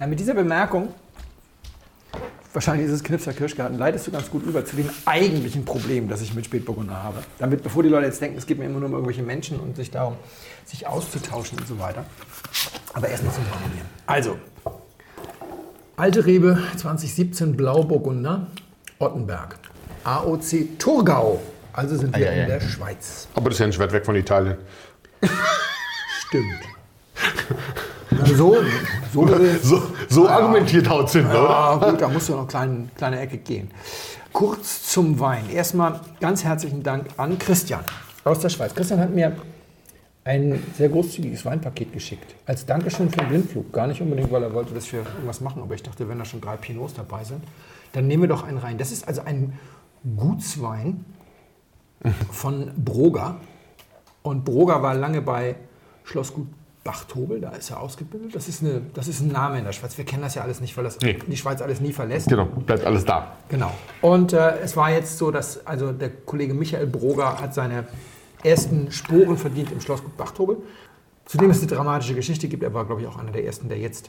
Ja, mit dieser Bemerkung, wahrscheinlich ist es Knipser Kirschgarten, leitest du ganz gut über zu dem eigentlichen Problem, das ich mit Spätburgunder habe. Damit, bevor die Leute jetzt denken, es geht mir immer nur um irgendwelche Menschen und sich darum, sich auszutauschen und so weiter. Aber erstmal zum Probieren. Also, Alte Rebe 2017 Blauburgunder, Ottenberg. AOC Thurgau. Also sind wir Ah, ja, ja. in der Schweiz. Aber das ist ja nicht weit weg von Italien. Stimmt. Na, so, so. So, so argumentiert haut oder? Ja, gut, da musst du noch eine kleine, kleine Ecke gehen. Kurz zum Wein. Erstmal ganz herzlichen Dank an Christian aus der Schweiz. Christian hat mir ein sehr großzügiges Weinpaket geschickt. Als Dankeschön für den Blindflug. Gar nicht unbedingt, weil er wollte, dass wir irgendwas machen, aber ich dachte, wenn da schon drei Pinots dabei sind, dann nehmen wir doch einen rein. Das ist also ein Gutswein von Broga. Und Broga war lange bei Schlossgut Bachtobel, da ist er ausgebildet. Das ist, eine, das ist ein Name in der Schweiz. Wir kennen das ja alles nicht, weil das Nee. die Schweiz alles nie verlässt. Genau, bleibt alles da. Genau. Und äh, es war jetzt so, dass also der Kollege Michael Broger hat seine ersten Sporen verdient im Schlossgut Bachtobel. Zudem es eine dramatische Geschichte gibt. Er war, glaube ich, auch einer der ersten, der jetzt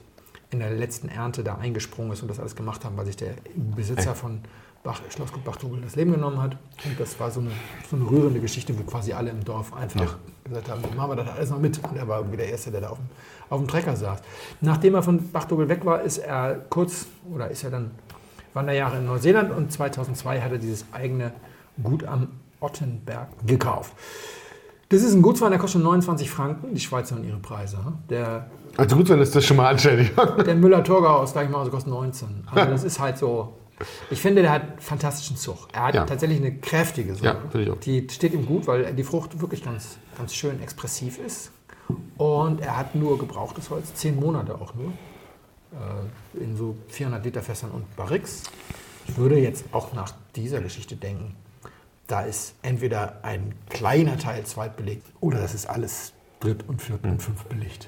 in der letzten Ernte da eingesprungen ist und das alles gemacht haben, weil sich der Besitzer von Bach, Schlossgut Bachtobel das Leben genommen hat. Und das war so eine, so eine rührende Geschichte, wo quasi alle im Dorf einfach gesagt haben, machen wir das alles noch mit. Und er war irgendwie der Erste, der da auf dem, auf dem Trecker saß. Nachdem er von Bachtobel weg war, ist er kurz, oder ist er dann Wanderjahre in Neuseeland und 2002 hat er dieses eigene Gut am Ottenberg gekauft. Das ist ein Gutswein, der kostet 29 Franken. Die Schweizer haben ihre Preise. Der, Also gut, wenn es das schon mal anständig. der Müller-Thurgau aus Deichmause kostet 19. Also das ist halt so. Ich finde, der hat fantastischen Zug. Er hat Ja. tatsächlich eine kräftige Säure. Ja. Die steht ihm gut, weil die Frucht wirklich ganz, ganz schön expressiv ist. Und er hat nur gebrauchtes Holz, zehn Monate auch nur. Äh, in so 400 Liter Fässern und Barrix. Ich würde jetzt auch nach dieser Geschichte denken, da ist entweder ein kleiner Teil zweitbelegt oder das ist alles dritt und viert und fünf belegt.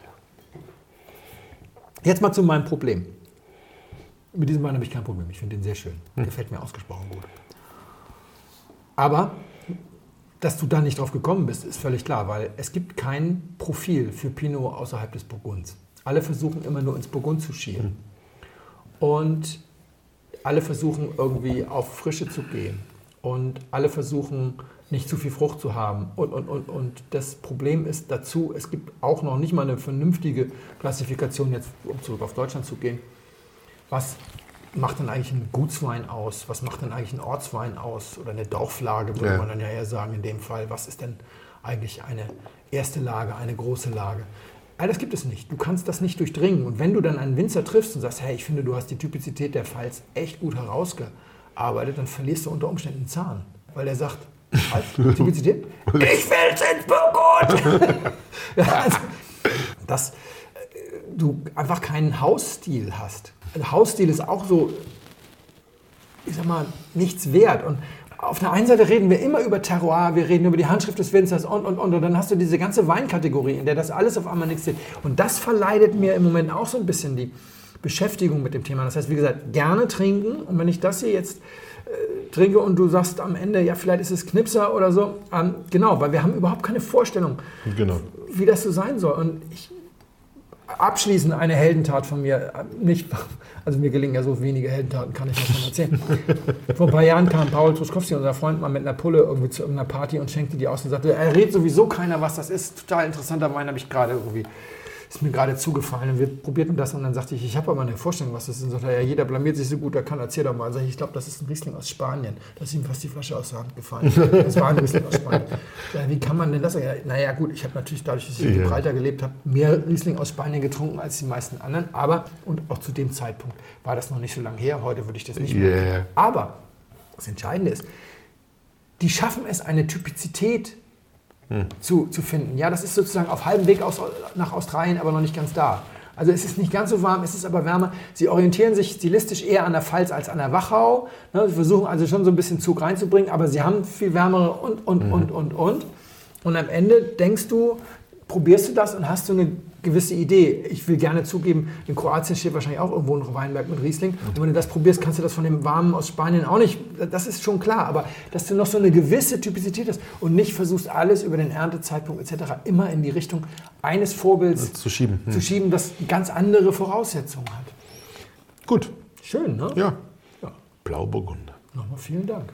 Jetzt mal zu meinem Problem. Mit diesem Wein habe ich kein Problem. Ich finde den sehr schön. Gefällt mir ausgesprochen gut. Aber dass du da nicht drauf gekommen bist, ist völlig klar, weil es gibt kein Profil für Pinot außerhalb des Burgunds. Alle versuchen immer nur ins Burgund zu schielen. Und alle versuchen irgendwie auf Frische zu gehen. Und alle versuchen nicht zu viel Frucht zu haben. Und, und, und, und das Problem ist dazu, es gibt auch noch nicht mal eine vernünftige Klassifikation, jetzt um zurück auf Deutschland zu gehen. Was macht denn eigentlich ein Gutswein aus? Was macht denn eigentlich ein Ortswein aus? Oder eine Dorflage, würde Ja. man dann ja eher sagen in dem Fall. Was ist denn eigentlich eine erste Lage, eine große Lage? All das gibt es nicht. Du kannst das nicht durchdringen. Und wenn du dann einen Winzer triffst und sagst, hey, ich finde, du hast die Typizität der Pfalz echt gut herausgearbeitet, dann verlierst du unter Umständen einen Zahn. Weil er sagt, halt, Typizität? Ich will's ins Burgund! ja, also, dass äh, du einfach keinen Hausstil hast. Ein Hausstil ist auch so, ich sag mal, nichts wert. Und auf der einen Seite reden wir immer über Terroir, wir reden über die Handschrift des Winzers und, und, und. Und dann hast du diese ganze Weinkategorie, in der das alles auf einmal nichts zählt. Und das verleidet mir im Moment auch so ein bisschen die Beschäftigung mit dem Thema. Das heißt, wie gesagt, gerne trinken. Und wenn ich das hier jetzt äh, trinke und du sagst am Ende, ja, vielleicht ist es Knipser oder so, ähm, genau, weil wir haben überhaupt keine Vorstellung, Genau. wie das so sein soll. Und ich abschließend eine Heldentat von mir, äh, nicht, also mir gelingen ja so wenige Heldentaten, kann ich davon erzählen. Vor ein paar Jahren kam Paul Truskowski, unser Freund, mal mit einer Pulle irgendwie zu irgendeiner Party und schenkte die aus und sagte, er redet sowieso keiner, was das ist. Total interessanter Wein, habe ich gerade irgendwie, ist mir gerade zugefallen. Und wir probierten das und dann sagte ich, ich habe aber eine Vorstellung, was das ist. Und sagte, ja, jeder blamiert sich so gut, er kann, erzähl doch mal. Sag ich, ich glaube, das ist ein Riesling aus Spanien. Da ist ihm fast die Flasche aus der Hand gefallen. Das war ein Riesling aus Spanien. Ja, wie kann man denn das? Ja, naja, gut, ich habe natürlich dadurch, dass ich in. Gibraltar gelebt habe, mehr Riesling aus Spanien getrunken als die meisten anderen. Aber, und auch zu dem Zeitpunkt war das noch nicht so lange her. Heute würde ich das nicht mehr. Yeah. Aber das Entscheidende ist, die schaffen es, eine Typizität zu, zu finden. Ja, das ist sozusagen auf halbem Weg aus, nach Australien, aber noch nicht ganz da. Also es ist nicht ganz so warm, es ist aber wärmer. Sie orientieren sich stilistisch eher an der Pfalz als an der Wachau. Ne, sie versuchen also schon so ein bisschen Zug reinzubringen, aber sie haben viel wärmere und, und, mhm. und, und, und. Und am Ende denkst du, probierst du das und hast du eine gewisse Idee. Ich will gerne zugeben, in Kroatien steht wahrscheinlich auch irgendwo ein Weinberg mit Riesling. Und wenn du das probierst, kannst du das von dem Warmen aus Spanien auch nicht. Das ist schon klar. Aber dass du noch so eine gewisse Typizität hast und nicht versuchst, alles über den Erntezeitpunkt etc. immer in die Richtung eines Vorbilds zu schieben, hm. zu schieben das ganz andere Voraussetzungen hat. Gut. Schön, ne? Ja. ja. Blauburgunder. Nochmal vielen Dank.